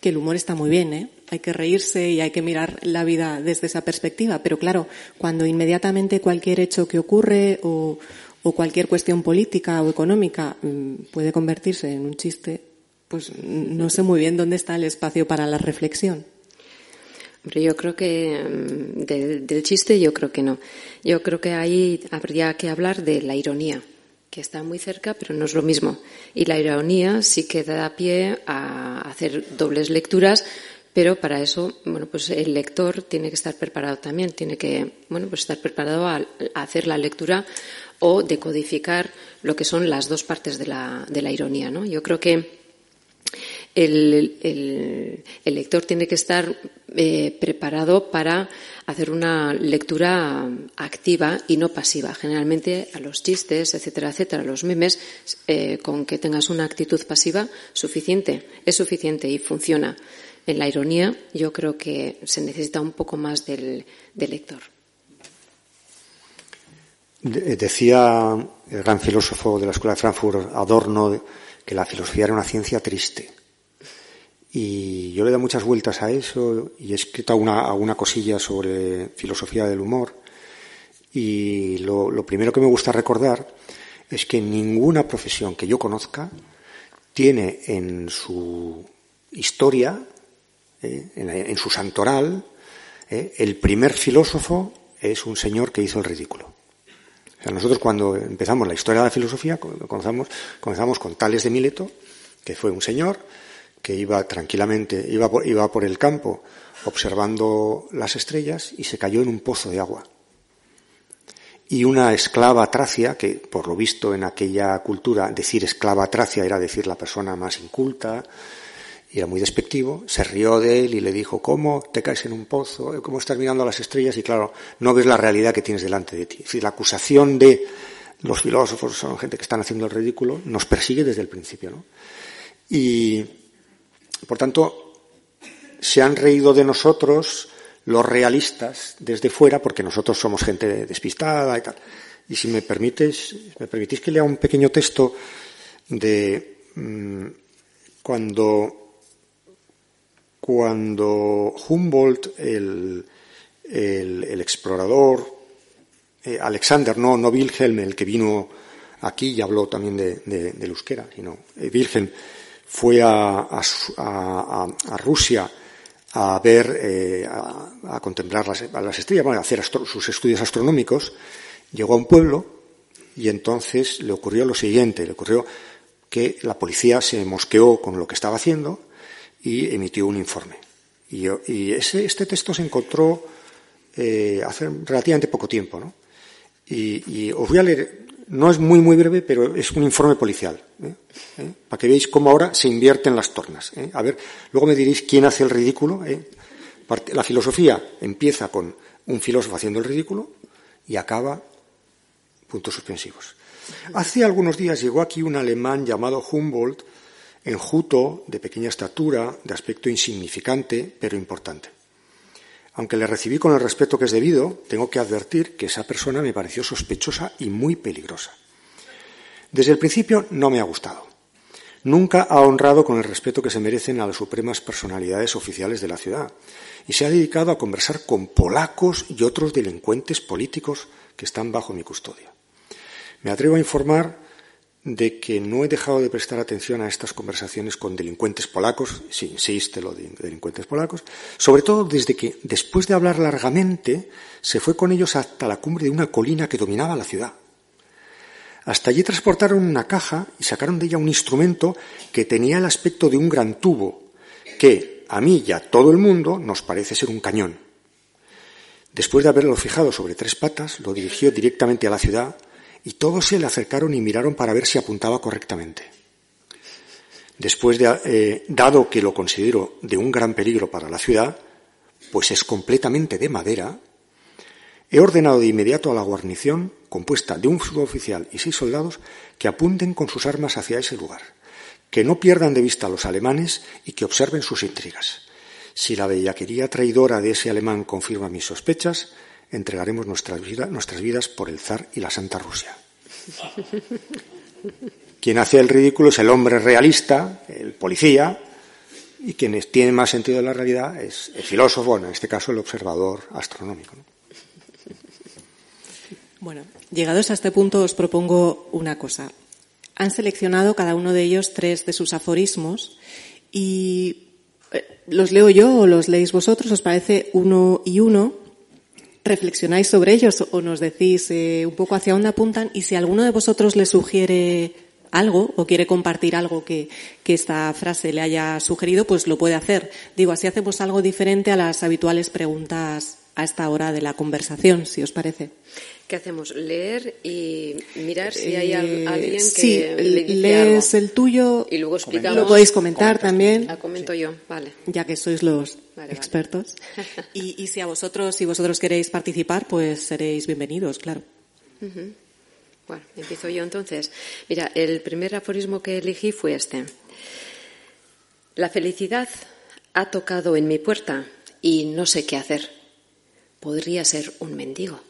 Que el humor está muy bien, ¿eh? Hay que reírse y hay que mirar la vida desde esa perspectiva. Pero claro, cuando inmediatamente cualquier hecho que ocurre o, o cualquier cuestión política o económica mm, puede convertirse en un chiste, pues no sé muy bien dónde está el espacio para la reflexión. Hombre, yo creo que mm, de, del chiste yo creo que no. Yo creo que ahí habría que hablar de la ironía, que está muy cerca, pero no es lo mismo. Y la ironía sí que da pie a hacer dobles lecturas, pero para eso, bueno, pues el lector tiene que estar preparado también, tiene que, bueno, pues estar preparado a, a hacer la lectura o decodificar lo que son las dos partes de la, de la ironía, ¿no? Yo creo que el, lector tiene que estar eh, preparado para hacer una lectura activa y no pasiva. Generalmente a los chistes, etcétera, etcétera, a los memes, eh, con que tengas una actitud pasiva, suficiente, es suficiente y funciona. En la ironía yo creo que se necesita un poco más del, del lector. Decía el gran filósofo de la Escuela de Frankfurt, Adorno, que la filosofía era una ciencia triste y yo le he dado muchas vueltas a eso y he escrito alguna, alguna cosilla sobre filosofía del humor. Y lo, lo, primero que me gusta recordar es que ninguna profesión que yo conozca tiene en su historia, eh, en, en, su santoral, eh, el primer filósofo es un señor que hizo el ridículo. O sea, nosotros cuando empezamos la historia de la filosofía comenzamos, comenzamos con Tales de Mileto, que fue un señor que iba tranquilamente, iba por, iba por el campo observando las estrellas y se cayó en un pozo de agua. Y una esclava tracia, que por lo visto en aquella cultura decir esclava tracia era decir la persona más inculta, era muy despectivo, se rió de él y le dijo, ¿cómo te caes en un pozo? ¿Cómo estás mirando a las estrellas? Y claro, no ves la realidad que tienes delante de ti. Es decir, la acusación de los filósofos, son gente que están haciendo el ridículo, nos persigue desde el principio. ¿no? Y por tanto, se han reído de nosotros los realistas desde fuera porque nosotros somos gente despistada y tal. Y si me permites, me permitís que lea un pequeño texto de mmm, Cuando, cuando Humboldt, el, el, explorador, eh, Alexander, no, no Wilhelm, el que vino aquí y habló también de, de, euskera, sino eh, Wilhelm, fue a, a, a, Rusia a ver, eh, a, contemplar las, las estrellas, a hacer sus estudios astronómicos, llegó a un pueblo y entonces le ocurrió lo siguiente, le ocurrió que la policía se mosqueó con lo que estaba haciendo y emitió un informe. Y, ese, este texto se encontró eh, hace relativamente poco tiempo, ¿no? Y, os voy a leer, no es muy, muy breve, pero es un informe policial, ¿eh? ¿Eh? para que veáis cómo ahora se invierten las tornas. A ver, luego me diréis quién hace el ridículo. La filosofía empieza con un filósofo haciendo el ridículo y acaba puntos suspensivos. Hace algunos días llegó aquí un alemán llamado Humboldt, enjuto, de pequeña estatura, de aspecto insignificante, pero importante. Aunque le recibí con el respeto que es debido, tengo que advertir que esa persona me pareció sospechosa y muy peligrosa. Desde el principio no me ha gustado. Nunca ha honrado con el respeto que se merecen a las supremas personalidades oficiales de la ciudad y se ha dedicado a conversar con polacos y otros delincuentes políticos que están bajo mi custodia. Me atrevo a informar de que no he dejado de prestar atención a estas conversaciones con delincuentes polacos, si insiste lo de delincuentes polacos, sobre todo desde que, después de hablar largamente, se fue con ellos hasta la cumbre de una colina que dominaba la ciudad. Hasta allí transportaron una caja y sacaron de ella un instrumento que tenía el aspecto de un gran tubo, que a mí y a todo el mundo nos parece ser un cañón. Después de haberlo fijado sobre tres patas, lo dirigió directamente a la ciudad, y todos se le acercaron y miraron para ver si apuntaba correctamente. Después de, eh, dado que lo considero de un gran peligro para la ciudad, pues es completamente de madera, he ordenado de inmediato a la guarnición, compuesta de un suboficial y seis soldados, que apunten con sus armas hacia ese lugar, que no pierdan de vista a los alemanes y que observen sus intrigas. Si la bellaquería traidora de ese alemán confirma mis sospechas, entregaremos nuestras, nuestras vidas por el zar y la Santa Rusia. Quien hace el ridículo es el hombre realista, el policía, y quien tiene más sentido de la realidad es el filósofo, bueno, en este caso el observador astronómico. Bueno, llegados a este punto os propongo una cosa. Han seleccionado cada uno de ellos tres de sus aforismos y eh, los leo yo o los leéis vosotros, os parece uno y uno, reflexionáis sobre ellos o nos decís eh, un poco hacia dónde apuntan y si alguno de vosotros le sugiere algo o quiere compartir algo que, que, esta frase le haya sugerido, pues lo puede hacer. Digo, así hacemos algo diferente a las habituales preguntas a esta hora de la conversación, si os parece. ¿Qué hacemos? ¿Leer y mirar si hay eh, alguien que sí, lees el tuyo y luego explicamos. Lo podéis comentar también. La comento yo, vale. Ya que sois los expertos. y, si a vosotros, si vosotros queréis participar, pues seréis bienvenidos, claro. Bueno, empiezo yo entonces. Mira, el primer aforismo que elegí fue este. La felicidad ha tocado en mi puerta y no sé qué hacer. Podría ser un mendigo.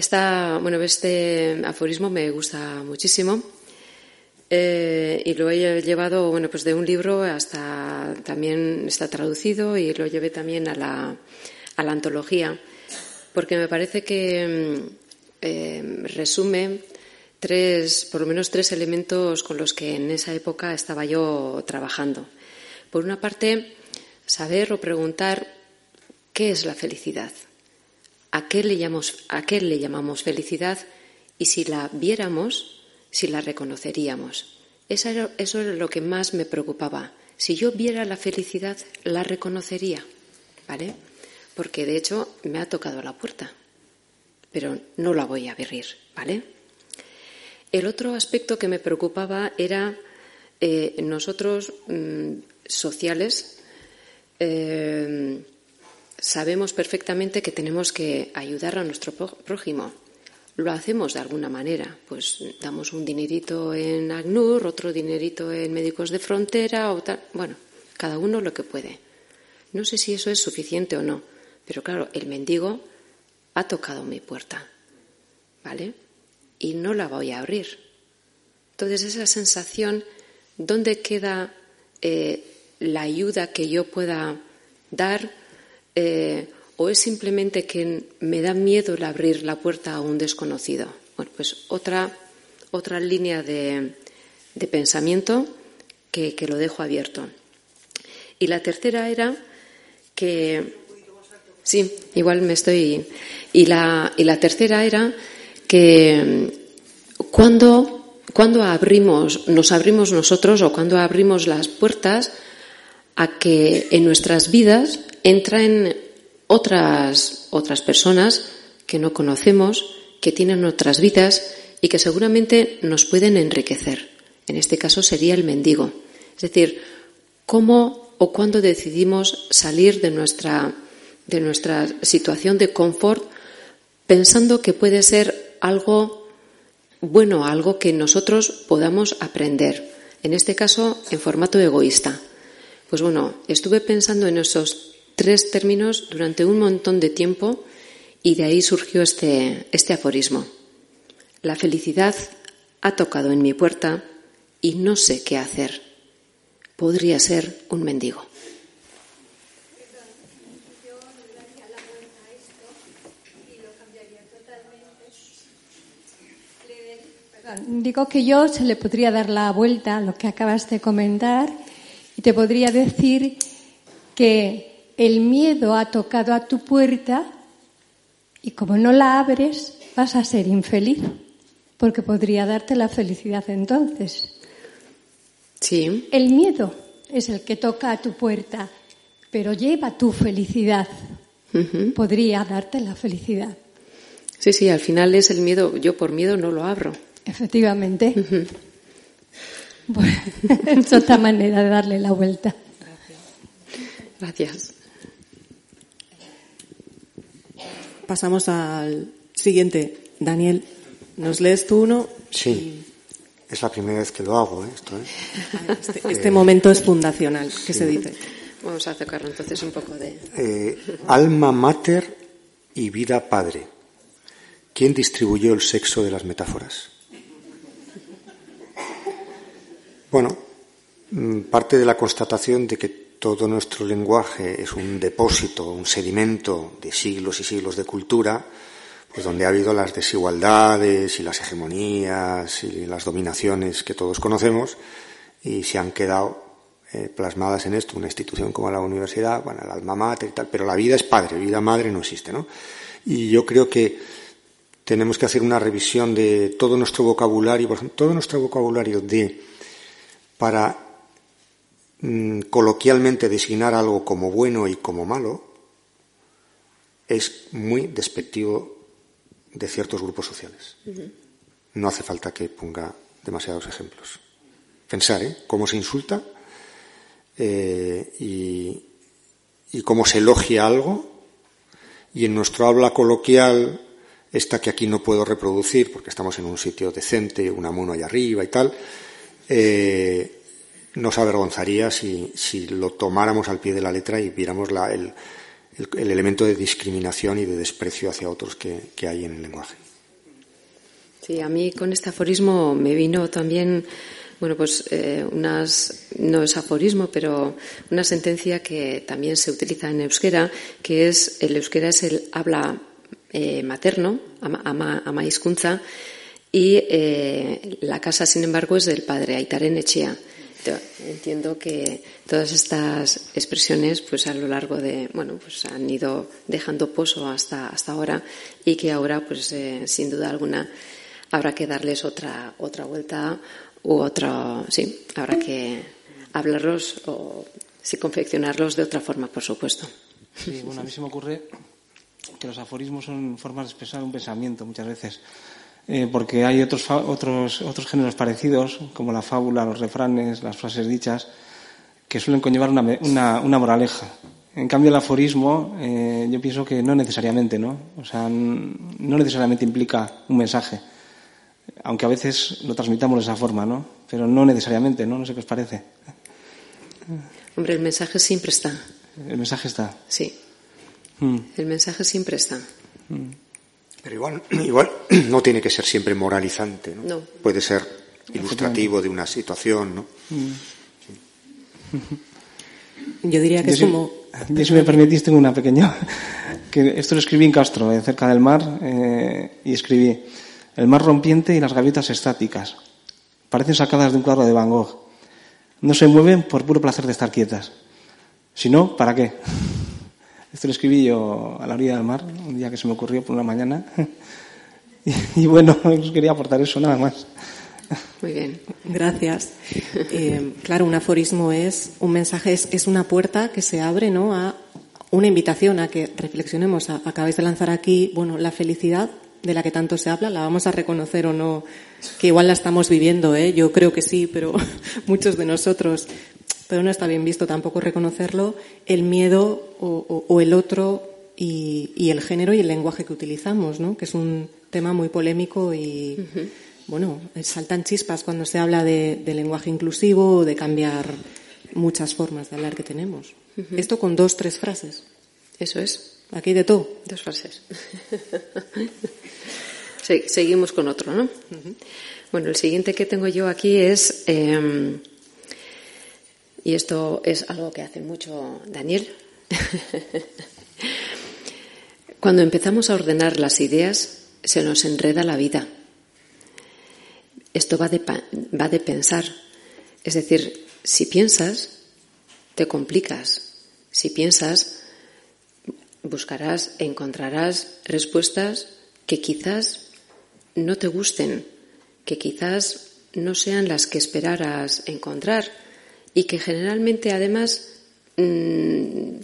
Esta, bueno, este aforismo me gusta muchísimo eh, y lo he llevado, bueno, pues de un libro hasta también está traducido y lo llevé también a la, a la antología porque me parece que mm, eh, resume tres, por lo menos tres elementos con los que en esa época estaba yo trabajando. Por una parte, saber o preguntar qué es la felicidad. ¿A qué, le llamamos, ¿A qué le llamamos felicidad? Y si la viéramos, si la reconoceríamos. Eso era, lo que más me preocupaba. Si yo viera la felicidad, la reconocería. ¿Vale? Porque de hecho me ha tocado la puerta. Pero no la voy a abrir. ¿Vale? El otro aspecto que me preocupaba era eh, nosotros mm, sociales. Eh, sabemos perfectamente que tenemos que ayudar a nuestro prójimo. Lo hacemos de alguna manera, pues damos un dinerito en ACNUR, otro dinerito en Médicos de Frontera, o tal. bueno, cada uno lo que puede. No sé si eso es suficiente o no, pero claro, el mendigo ha tocado mi puerta, ¿vale? Y no la voy a abrir. Entonces esa sensación ¿dónde queda eh, la ayuda que yo pueda dar? Eh, ¿O es simplemente que me da miedo el abrir la puerta a un desconocido? Bueno, pues otra, otra línea de, pensamiento que, lo dejo abierto. Y la tercera era que. Sí, igual me estoy. Y la, y la tercera era que cuando, cuando abrimos, nos abrimos nosotros o cuando abrimos las puertas a que en nuestras vidas entren otras, otras personas que no conocemos, que tienen otras vidas y que seguramente nos pueden enriquecer. En este caso sería el mendigo. Es decir, cómo o cuándo decidimos salir de nuestra, de nuestra situación de confort pensando que puede ser algo bueno, algo que nosotros podamos aprender. En este caso, en formato egoísta. Pues bueno, estuve pensando en esos tres términos durante un montón de tiempo y de ahí surgió este, este aforismo. La felicidad ha tocado en mi puerta y no sé qué hacer. Podría ser un mendigo. Digo que yo se le podría dar la vuelta a lo que acabas de comentar y te podría decir que el miedo ha tocado a tu puerta y como no la abres, vas a ser infeliz, porque podría darte la felicidad entonces. Sí. El miedo es el que toca a tu puerta, pero lleva tu felicidad. Podría darte la felicidad. Sí, sí, al final es el miedo. Yo por miedo no lo abro. Efectivamente. bueno, es otra manera de darle la vuelta. Gracias. Pasamos al siguiente. Daniel, ¿nos lees tú uno? Sí. Es la primera vez que lo hago, ¿eh? esto. ¿eh? Este, este momento es fundacional, que se dice. Vamos a tocarlo entonces un poco de. Eh, alma mater y vida padre. ¿Quién distribuyó el sexo de las metáforas? Bueno, mm, parte de la constatación de que todo nuestro lenguaje es un depósito, un sedimento de siglos y siglos de cultura, pues donde ha habido las desigualdades y las hegemonías y las dominaciones que todos conocemos y se han quedado eh, plasmadas en esto, una institución como la universidad, bueno, el alma mater y tal, pero la vida es padre, vida madre no existe, ¿no? Y yo creo que tenemos que hacer una revisión de todo nuestro vocabulario, por ejemplo, todo nuestro vocabulario de para Mm, coloquialmente designar algo como bueno y como malo es muy despectivo de ciertos grupos sociales. No hace falta que ponga demasiados ejemplos. Pensar, ¿eh? Cómo se insulta eh, y, y cómo se elogia algo y en nuestro habla coloquial esta que aquí no puedo reproducir porque estamos en un sitio decente, una mono allá arriba y tal, eh, nos avergonzaría si, si, lo tomáramos al pie de la letra y viéramos la, el, el, elemento de discriminación y de desprecio hacia otros que, que, hay en el lenguaje. Sí, a mí con este aforismo me vino también, bueno, pues eh, unas, no es aforismo, pero una sentencia que también se utiliza en euskera, que es, el euskera es el habla eh, materno, ama, ama, ama y eh, la casa, sin embargo, es del padre, Aitaren Echea. Entiendo que todas estas expresiones, pues a lo largo de, bueno, pues han ido dejando pozo hasta, hasta ahora y que ahora, pues eh, sin duda alguna, habrá que darles otra, otra vuelta u otra, sí, habrá que hablarlos o sí, confeccionarlos de otra forma, por supuesto. Sí, bueno, a mí se me ocurre que los aforismos son formas de expresar un pensamiento muchas veces. Eh, porque hay otros, otros, otros géneros parecidos, como la fábula, los refranes, las frases dichas, que suelen conllevar una, una, una moraleja. En cambio, el aforismo, eh, yo pienso que no necesariamente, ¿no? O sea, no necesariamente implica un mensaje, aunque a veces lo transmitamos de esa forma, ¿no? Pero no necesariamente, ¿no? No sé qué os parece. Hombre, el mensaje siempre está. El mensaje está. Sí. Mm. El mensaje siempre está. Mm. Pero igual, igual no tiene que ser siempre moralizante, ¿no? no. Puede ser ilustrativo de una situación, ¿no? Yo diría que es como... Yo, si me permitís, tengo una pequeña... que esto lo escribí en Castro, eh, cerca del mar, eh, y escribí el mar rompiente y las gaviotas estáticas. Parecen sacadas de un cuadro de Van Gogh. No se mueven por puro placer de estar quietas. Si no, ¿para qué? Esto lo escribí yo a la orilla del mar, un día que se me ocurrió por una mañana. Y, bueno, quería aportar eso nada más. Muy bien. Gracias. Eh, claro, un aforismo es un mensaje, es, una puerta que se abre ¿no? a una invitación a que reflexionemos. acabáis de lanzar aquí, bueno, la felicidad de la que tanto se habla, ¿la vamos a reconocer o no? Que igual la estamos viviendo, ¿eh? Yo creo que sí, pero muchos de nosotros pero no está bien visto tampoco reconocerlo, el miedo o, el otro y, el género y el lenguaje que utilizamos, ¿no? que es un tema muy polémico y, bueno, saltan chispas cuando se habla de, lenguaje inclusivo o de cambiar muchas formas de hablar que tenemos. Esto con dos, tres frases. Eso es. Aquí de todo. Dos frases. seguimos con otro, ¿no? Bueno, el siguiente que tengo yo aquí es em, y esto es algo que hace mucho Daniel. Cuando empezamos a ordenar las ideas, se nos enreda la vida. Esto va de, pensar. Es decir, si piensas, te complicas. Si piensas, buscarás, encontrarás respuestas que quizás no te gusten, que quizás no sean las que esperaras encontrar y que generalmente además mm,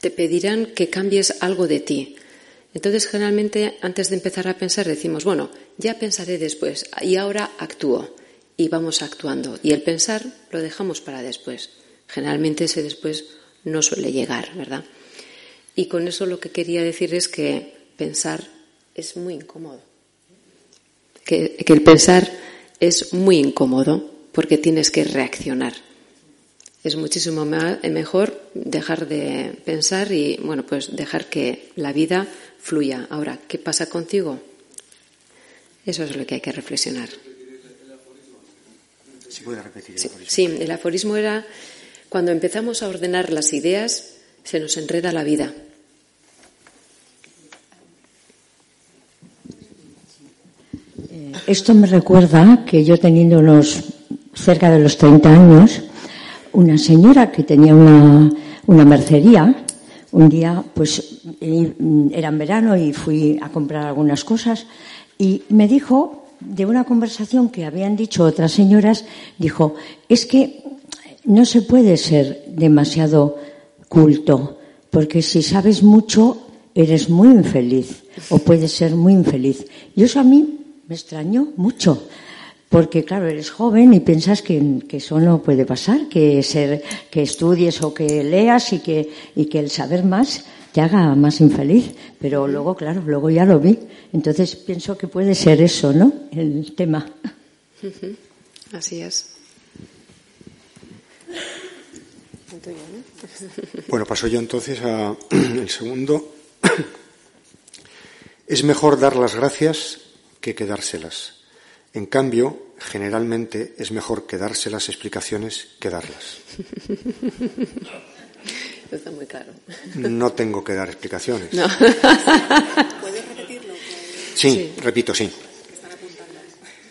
te pedirán que cambies algo de ti. Entonces, generalmente, antes de empezar a pensar, decimos, bueno, ya pensaré después y ahora actúo y vamos actuando. Y el pensar lo dejamos para después. Generalmente ese después no suele llegar, ¿verdad? Y con eso lo que quería decir es que pensar es muy incómodo. que el pensar es muy incómodo porque tienes que reaccionar es muchísimo mejor dejar de pensar y, bueno, pues dejar que la vida fluya. Ahora, ¿qué pasa contigo? Eso es lo que hay que reflexionar. Sí, el aforismo era cuando empezamos a ordenar las ideas, se nos enreda la vida. Eh, esto me recuerda que yo teniendo unos cerca de los 30 años, una señora que tenía una, una mercería. Un día, pues, era en verano y fui a comprar algunas cosas y me dijo, de una conversación que habían dicho otras señoras, dijo, es que no se puede ser demasiado culto, porque si sabes mucho, eres muy infeliz o puedes ser muy infeliz. Y eso a mí me extrañó mucho, porque claro, eres joven y piensas que, eso no puede pasar, que ser, que estudies o que leas y que, y que el saber más te haga más infeliz. Pero luego, claro, luego ya lo vi. Entonces pienso que puede ser eso, ¿no? El tema. Así es. Bueno, paso yo entonces al segundo. Es mejor dar las gracias que quedárselas. En cambio, generalmente es mejor quedarse las explicaciones que darlas. Está muy claro. No tengo que dar explicaciones. No. ¿Puedes repetirlo? Sí, repito, sí.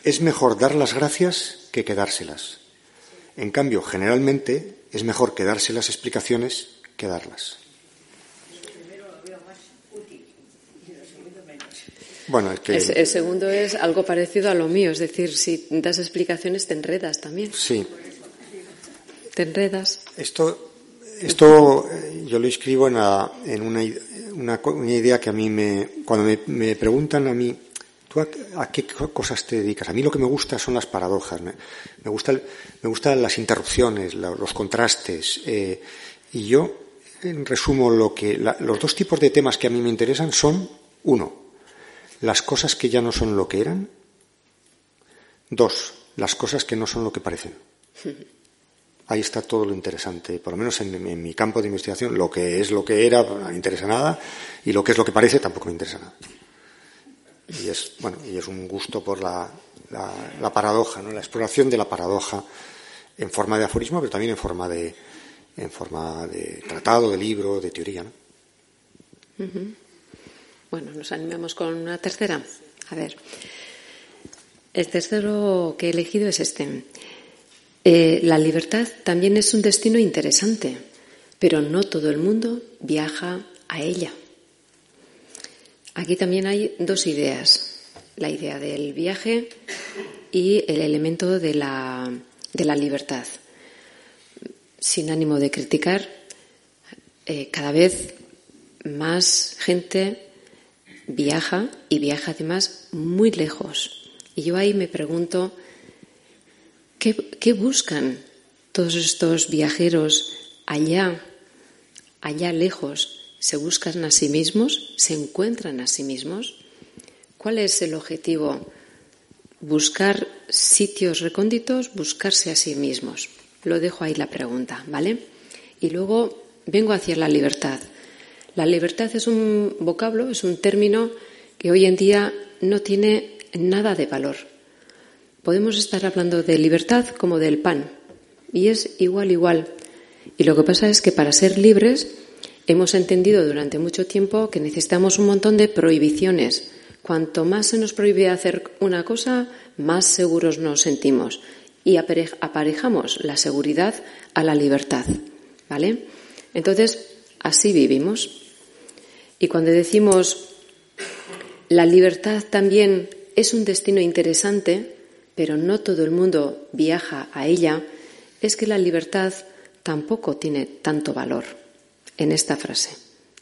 Es mejor dar las gracias que quedárselas. En cambio, generalmente es mejor quedarse las explicaciones que darlas. Bueno, el, segundo es algo parecido a lo mío, es decir, si das explicaciones te enredas también. Sí. Te enredas. Esto, esto eh, yo lo escribo en, en una, una, idea que a mí me, cuando me, preguntan a mí, ¿tú a, qué cosas te dedicas? A mí lo que me gusta son las paradojas, me, me, gusta, me gustan las interrupciones, los contrastes, eh, y yo resumo lo que, los dos tipos de temas que a mí me interesan son, uno, las cosas que ya no son lo que eran. Dos, las cosas que no son lo que parecen. Ahí está todo lo interesante, por lo menos en, mi campo de investigación, lo que es lo que era no me interesa nada y lo que es lo que parece tampoco me interesa nada. Y es, bueno, y es un gusto por la, la, paradoja, ¿no? la exploración de la paradoja en forma de aforismo, pero también en forma de, en forma de tratado, de libro, de teoría. ¿no? Bueno, nos animamos con una tercera. A ver. El tercero que he elegido es este. Eh, la libertad también es un destino interesante, pero no todo el mundo viaja a ella. Aquí también hay dos ideas, la idea del viaje y el elemento de la, de la libertad. Sin ánimo de criticar, eh, cada vez más gente viaja y viaja además muy lejos. Y yo ahí me pregunto, ¿qué, buscan todos estos viajeros allá, allá lejos? ¿Se buscan a sí mismos? ¿Se encuentran a sí mismos? ¿Cuál es el objetivo? Buscar sitios recónditos, buscarse a sí mismos. Lo dejo ahí la pregunta, ¿vale? Y luego vengo hacia la libertad. La libertad es un vocablo, es un término que hoy en día no tiene nada de valor. Podemos estar hablando de libertad como del pan, y es igual, igual. Y lo que pasa es que para ser libres hemos entendido durante mucho tiempo que necesitamos un montón de prohibiciones. Cuanto más se nos prohíbe hacer una cosa, más seguros nos sentimos. Y aparejamos la seguridad a la libertad. ¿Vale? Entonces, así vivimos. Y cuando decimos la libertad también es un destino interesante, pero no todo el mundo viaja a ella, es que la libertad tampoco tiene tanto valor en esta frase.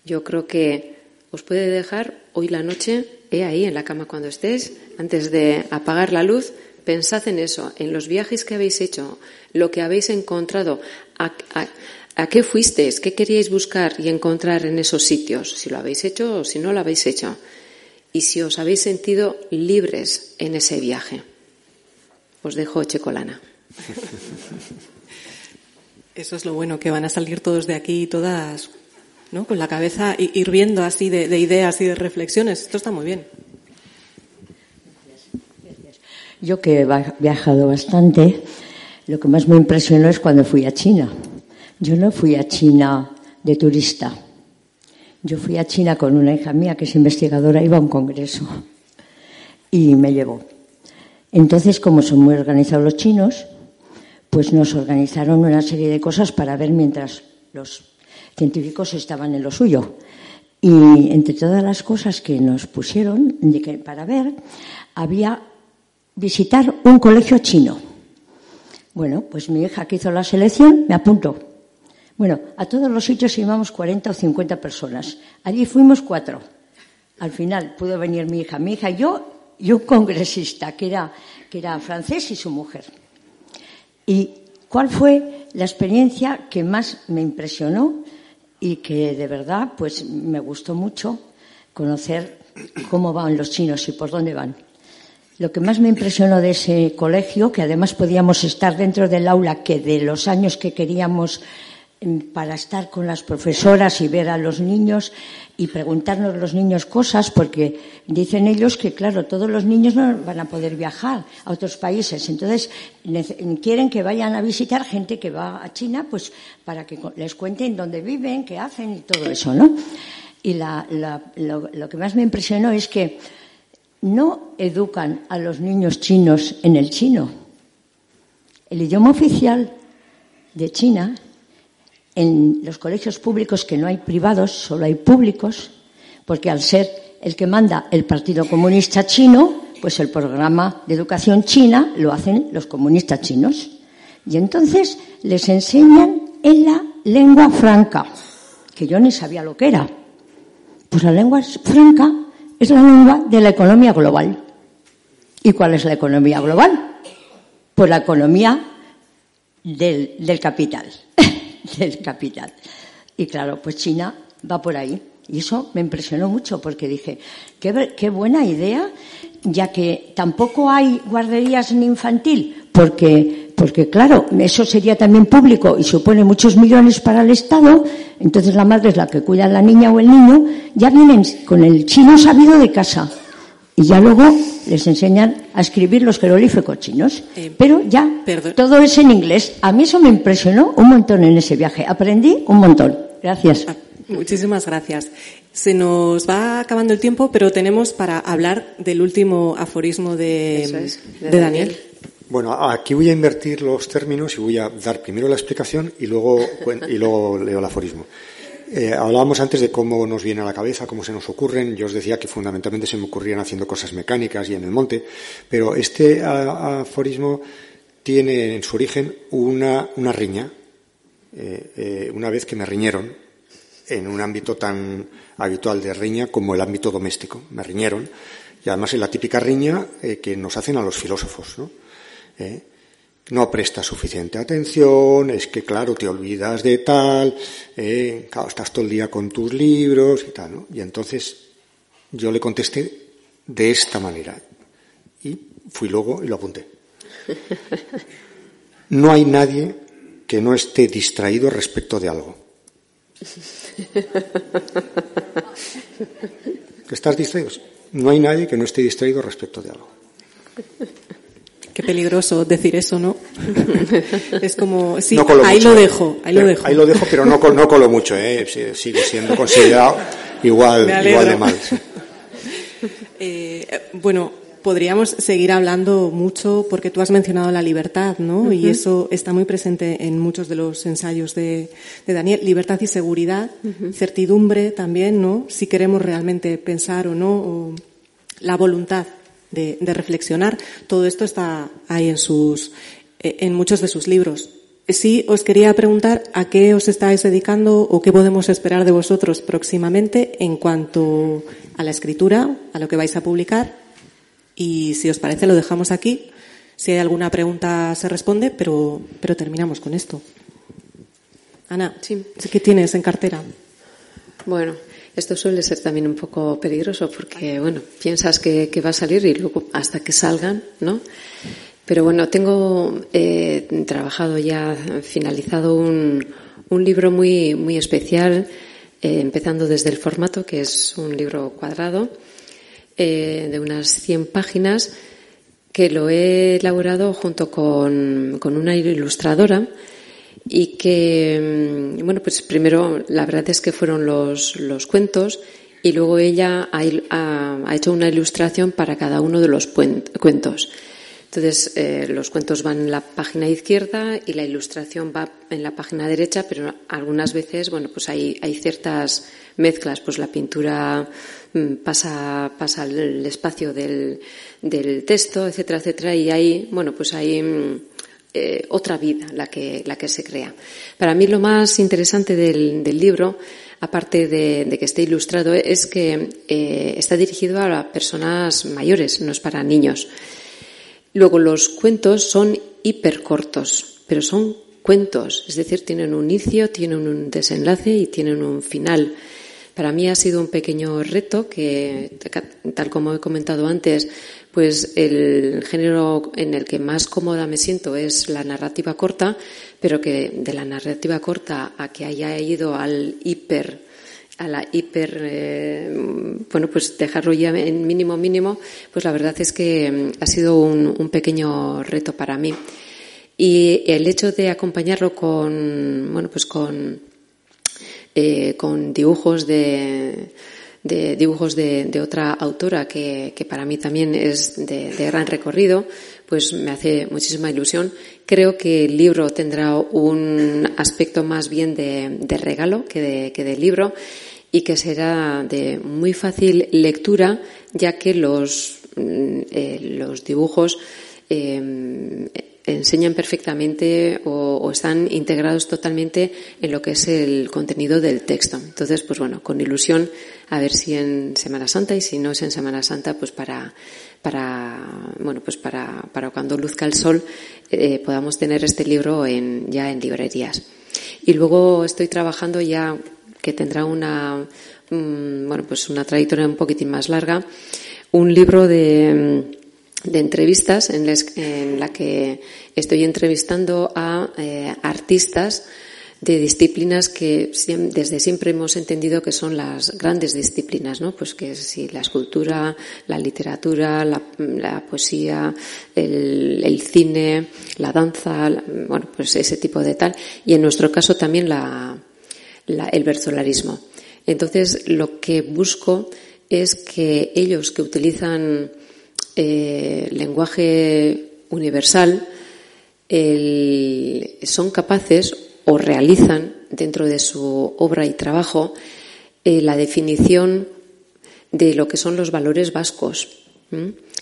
Yo creo que os puede dejar hoy la noche, he ahí en la cama cuando estés, antes de apagar la luz, pensad en eso, en los viajes que habéis hecho, lo que habéis encontrado, ¿A qué fuisteis? ¿Qué queríais buscar y encontrar en esos sitios? Si lo habéis hecho o si no lo habéis hecho. Y si os habéis sentido libres en ese viaje. Os dejo checolana. Eso es lo bueno, que van a salir todos de aquí, todas, ¿no? Con la cabeza hirviendo así de, de ideas y de reflexiones. Esto está muy bien. Yo que he viajado bastante, lo que más me impresionó es cuando fui a China yo no fui a China de turista. Yo fui a China con una hija mía que es investigadora, iba a un congreso y me llevó. Entonces, como son muy organizados los chinos, pues nos organizaron una serie de cosas para ver mientras los científicos estaban en lo suyo. Y entre todas las cosas que nos pusieron para ver, había visitar un colegio chino. Bueno, pues mi hija que hizo la selección me apuntó. Bueno, a todos los sitios íbamos 40 o 50 personas. Allí fuimos cuatro. Al final pudo venir mi hija, mi hija yo, y un congresista que era, que era francés y su mujer. ¿Y cuál fue la experiencia que más me impresionó y que de verdad pues me gustó mucho conocer cómo van los chinos y por dónde van? Lo que más me impresionó de ese colegio, que además podíamos estar dentro del aula, que de los años que queríamos para estar con las profesoras y ver a los niños y preguntarnos los niños cosas, porque dicen ellos que, claro, todos los niños no van a poder viajar a otros países. Entonces, quieren que vayan a visitar gente que va a China, pues para que les cuenten dónde viven, qué hacen y todo eso, ¿no? Y lo que más me impresionó es que no educan a los niños chinos en el chino. El idioma oficial de China en los colegios públicos que no hay privados, solo hay públicos, porque al ser el que manda el Partido Comunista Chino, pues el programa de educación china lo hacen los comunistas chinos. Y entonces les enseñan en la lengua franca, que yo ni sabía lo que era. Pues la lengua franca es la lengua de la economía global. ¿Y cuál es la economía global? Pues la economía del, del capital. del capital. Y claro, pues China va por ahí. Y eso me impresionó mucho porque dije, qué, qué buena idea, ya que tampoco hay guarderías en infantil, porque, porque claro, eso sería también público y supone muchos millones para el Estado, entonces la madre es la que cuida a la niña o el niño, ya vienen con el chino sabido de casa. Y ya luego les enseñan a escribir los jeroglíficos chinos. Eh, Pero ya, perdón. todo es en inglés. A mí eso me impresionó un montón en ese viaje. Aprendí un montón. Gracias. Ah, Muchísimas gracias. Se nos va acabando el tiempo, pero tenemos para hablar del último aforismo de, es, de de Daniel. Bueno, aquí voy a invertir los términos y voy a dar primero la explicación y luego, y luego leo el aforismo. Eh, hablábamos antes de cómo nos viene a la cabeza, cómo se nos ocurren. Yo os decía que fundamentalmente se me ocurrían haciendo cosas mecánicas y en el monte, pero este aforismo tiene en su origen una, una riña, eh, eh, una vez que me riñeron en un ámbito tan habitual de riña como el ámbito doméstico. Me riñeron y además es la típica riña que nos hacen a los filósofos, ¿no? No prestas suficiente atención, es que claro, te olvidas de tal, eh, claro, estás todo el día con tus libros y tal, ¿no? Y entonces yo le contesté de esta manera y fui luego y lo apunté. No hay nadie que no esté distraído respecto de algo. ¿Que estás distraído? No hay nadie que no esté distraído respecto de algo. Qué peligroso decir eso, ¿no? es como, sí, No ahí mucho, lo ¿eh? dejo, ahí lo dejo. Ahí lo dejo, pero no, no colo mucho, ¿eh? Sigue siendo considerado igual, igual de mal. sí. Eh, bueno, podríamos seguir hablando mucho porque tú has mencionado la libertad, ¿no? Y eso está muy presente en muchos de los ensayos de, de Daniel. Libertad y seguridad, certidumbre también, ¿no? Si queremos realmente pensar o no, o la voluntad de, de reflexionar. Todo esto está ahí en sus, eh, en muchos de sus libros. Sí, os quería preguntar a qué os estáis dedicando o qué podemos esperar de vosotros próximamente en cuanto a la escritura, a lo que vais a publicar. Y si os parece, lo dejamos aquí. Si hay alguna pregunta, se responde, pero, pero terminamos con esto. Ana, Sí. ¿qué tienes en cartera? Bueno, esto suele ser también un poco peligroso porque, bueno, piensas que, que va a salir y luego hasta que salgan, ¿no? Pero bueno, tengo eh, trabajado ya, finalizado un, un libro muy, muy especial, eh, empezando desde el formato, que es un libro cuadrado, eh, de unas 100 páginas, que lo he elaborado junto con, con una ilustradora y que, mm, bueno, pues primero la verdad es que fueron los, los cuentos y luego ella ha, ha- ha hecho una ilustración para cada uno de los cuentos. Entonces, eh, los cuentos van en la página izquierda y la ilustración va en la página derecha, pero algunas veces, bueno, pues hay, hay ciertas mezclas, pues la pintura mm, pasa, pasa el espacio del, del texto, etcétera, etcétera, y hay, bueno, pues hay otra vida la que, la que se crea. Para mí lo más interesante del, del libro, aparte de, de que esté ilustrado, es que eh, está dirigido a personas mayores, no es para niños. Luego los cuentos son hipercortos, pero son cuentos, es decir, tienen un inicio, tienen un desenlace y tienen un final. Para mí ha sido un pequeño reto que, tal como he comentado antes, pues el género en el que más cómoda me siento es la narrativa corta, pero que de la narrativa corta a que haya ido al hiper a la hiper, eh, bueno, pues dejarlo ya en mínimo mínimo, pues la verdad es que mm, ha sido un, un pequeño reto para mí. Y el hecho de acompañarlo con, bueno, pues con, eh, con dibujos de, de dibujos de, de otra autora que, que, para mí también es de, de, gran recorrido, pues me hace muchísima ilusión. Creo que el libro tendrá un aspecto más bien de, de regalo que de, que de libro y que será de muy fácil lectura, ya que los, eh, los dibujos eh, enseñan perfectamente o, están integrados totalmente en lo que es el contenido del texto. Entonces, pues bueno, con ilusión a ver si en Semana Santa y si no es en Semana Santa, pues para para bueno pues para, para cuando luzca el sol eh, podamos tener este libro en, ya en librerías. Y luego estoy trabajando ya que tendrá una um, bueno pues una trayectoria un poquitín más larga, un libro de de entrevistas en, les, en, la que estoy entrevistando a eh, artistas de disciplinas que desde siempre hemos entendido que son las grandes disciplinas, ¿no? Pues que si la escultura, la literatura, la, poesía, el, cine, la danza, bueno, pues ese tipo de tal. Y en nuestro caso también la, el versolarismo. Entonces, lo que busco es que ellos que utilizan eh, lenguaje universal son capaces o realizan dentro de su obra y trabajo eh, la definición de lo que son los valores vascos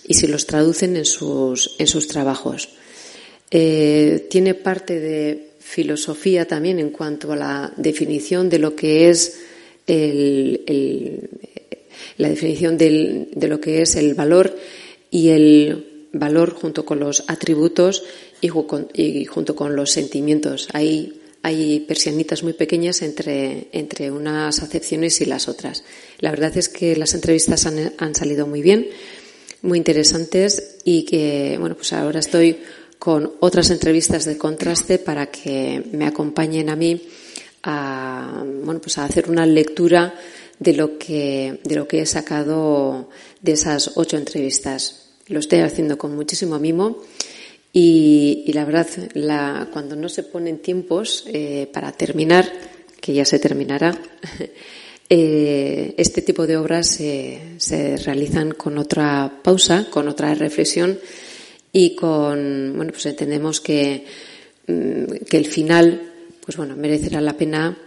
y si los traducen en sus, en sus trabajos. Eh, tiene parte de filosofía también en cuanto a la definición de lo que es el, la definición de lo que es el valor y el valor junto con los atributos y, junto con los sentimientos. Hay, hay persianitas muy pequeñas entre, entre unas acepciones y las otras. La verdad es que las entrevistas han, han salido muy bien, muy interesantes y que, bueno, pues ahora estoy con otras entrevistas de contraste para que me acompañen a mí a, bueno, pues a hacer una lectura de lo que, de lo que he sacado de esas ocho entrevistas. Lo estoy haciendo con muchísimo mimo y, la verdad, la, cuando no se ponen tiempos eh, para terminar, que ya se terminará, eh, este tipo de obras se realizan con otra pausa, con otra reflexión y con, bueno, pues entendemos que, mm, que el final, pues bueno, merecerá la pena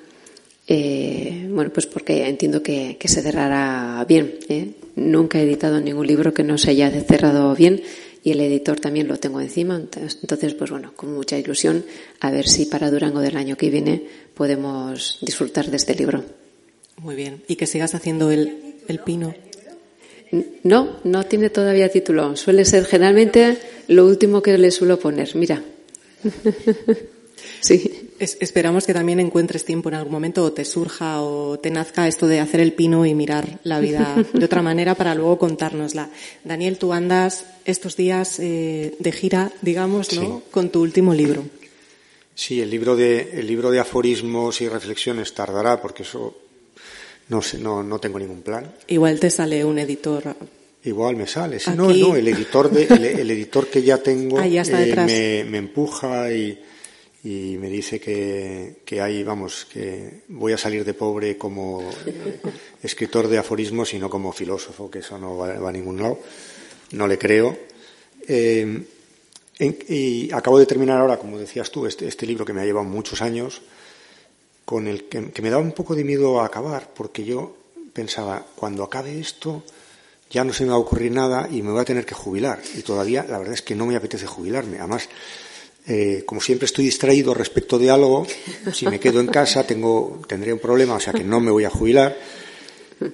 eh, bueno, pues porque entiendo que, se cerrará bien. ¿eh? Nunca he editado ningún libro que no se haya cerrado bien y el editor también lo tengo encima. Entonces, pues bueno, con mucha ilusión a ver si para Durango del año que viene podemos disfrutar de este libro. Muy bien. Y que sigas haciendo el, el pino. No, no tiene todavía título. Suele ser generalmente lo último que le suelo poner. Mira. sí esperamos que también encuentres tiempo en algún momento o te surja o te nazca esto de hacer el pino y mirar la vida de otra manera para luego contárnosla. Daniel, tú andas estos días eh, de gira, digamos, ¿no? Con tu último libro. Sí, el libro de el libro de aforismos y reflexiones tardará porque eso no sé, no, no tengo ningún plan. Igual te sale un editor Igual me sale. no, no, el editor, de, el, editor que ya tengo eh, me, me, empuja y, y me dice que, que hay, vamos, que voy a salir de pobre como escritor de aforismos y no como filósofo, que eso no va, a ningún lado. No le creo. Eh, y acabo de terminar ahora, como decías tú, este, este, libro que me ha llevado muchos años, con el que, que me daba un poco de miedo a acabar, porque yo pensaba, cuando acabe esto, ya no se me va a ocurrir nada y me voy a tener que jubilar. Y todavía la verdad es que no me apetece jubilarme. Además, eh, como siempre estoy distraído respecto de algo, si me quedo en casa tengo, tendré un problema, o sea que no me voy a jubilar.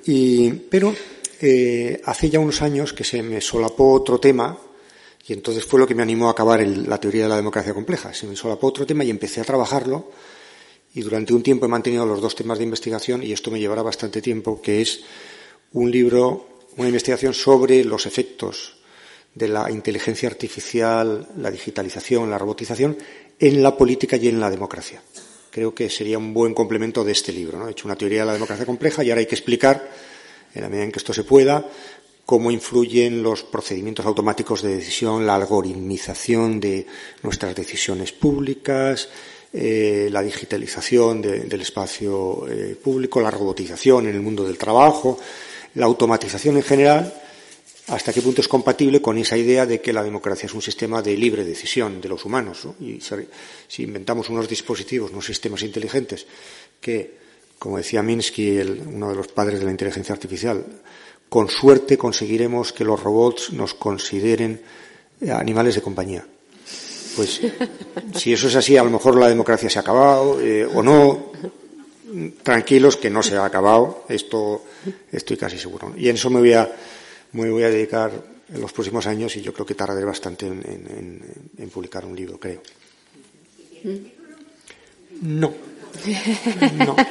Y, pero eh, hace ya unos años que se me solapó otro tema, y entonces fue lo que me animó a acabar la teoría de la democracia compleja. Se me solapó otro tema y empecé a trabajarlo, y durante un tiempo he mantenido los dos temas de investigación, y esto me llevará bastante tiempo, que es un libro, una investigación sobre los efectos de la inteligencia artificial, la digitalización, la robotización en la política y en la democracia. Creo que sería un buen complemento de este libro. ¿no? He hecho una teoría de la democracia compleja y ahora hay que explicar, en la medida en que esto se pueda, cómo influyen los procedimientos automáticos de decisión, la algoritmización de nuestras decisiones públicas, eh, la digitalización del espacio eh, público, la robotización en el mundo del trabajo, la automatización en general hasta qué punto es compatible con esa idea de que la democracia es un sistema de libre decisión de los humanos. Y si inventamos unos dispositivos, unos sistemas inteligentes que, como decía Minsky, uno de los padres de la inteligencia artificial, con suerte conseguiremos que los robots nos consideren animales de compañía. Pues si eso es así, a lo mejor la democracia se ha acabado eh, o no. Tranquilos que no se ha acabado, esto estoy casi seguro. Y en eso me voy a me voy a dedicar en los próximos años y yo creo que tardaré bastante en, publicar un libro, creo. No. No.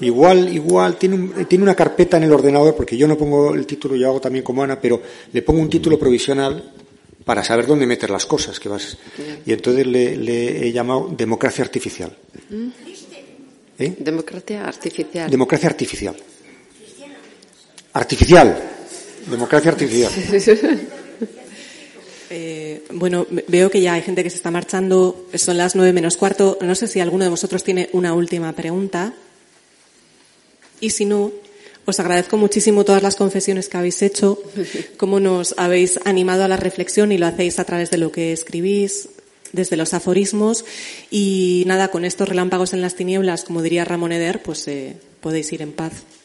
Igual, igual, tiene, tiene una carpeta en el ordenador, porque yo no pongo el título, yo hago también como Ana, pero le pongo un título provisional para saber dónde meter las cosas que vas. Y entonces le, he llamado democracia artificial. ¿Eh? Democracia artificial. Democracia artificial. Artificial. Democracia artificial. Eh, bueno, veo que ya hay gente que se está marchando. Son las nueve menos cuarto. No sé si alguno de vosotros tiene una última pregunta. Y si no, os agradezco muchísimo todas las confesiones que habéis hecho, cómo nos habéis animado a la reflexión y lo hacéis a través de lo que escribís, desde los aforismos. Y nada, con estos relámpagos en las tinieblas, como diría Ramón Eder, pues eh, podéis ir en paz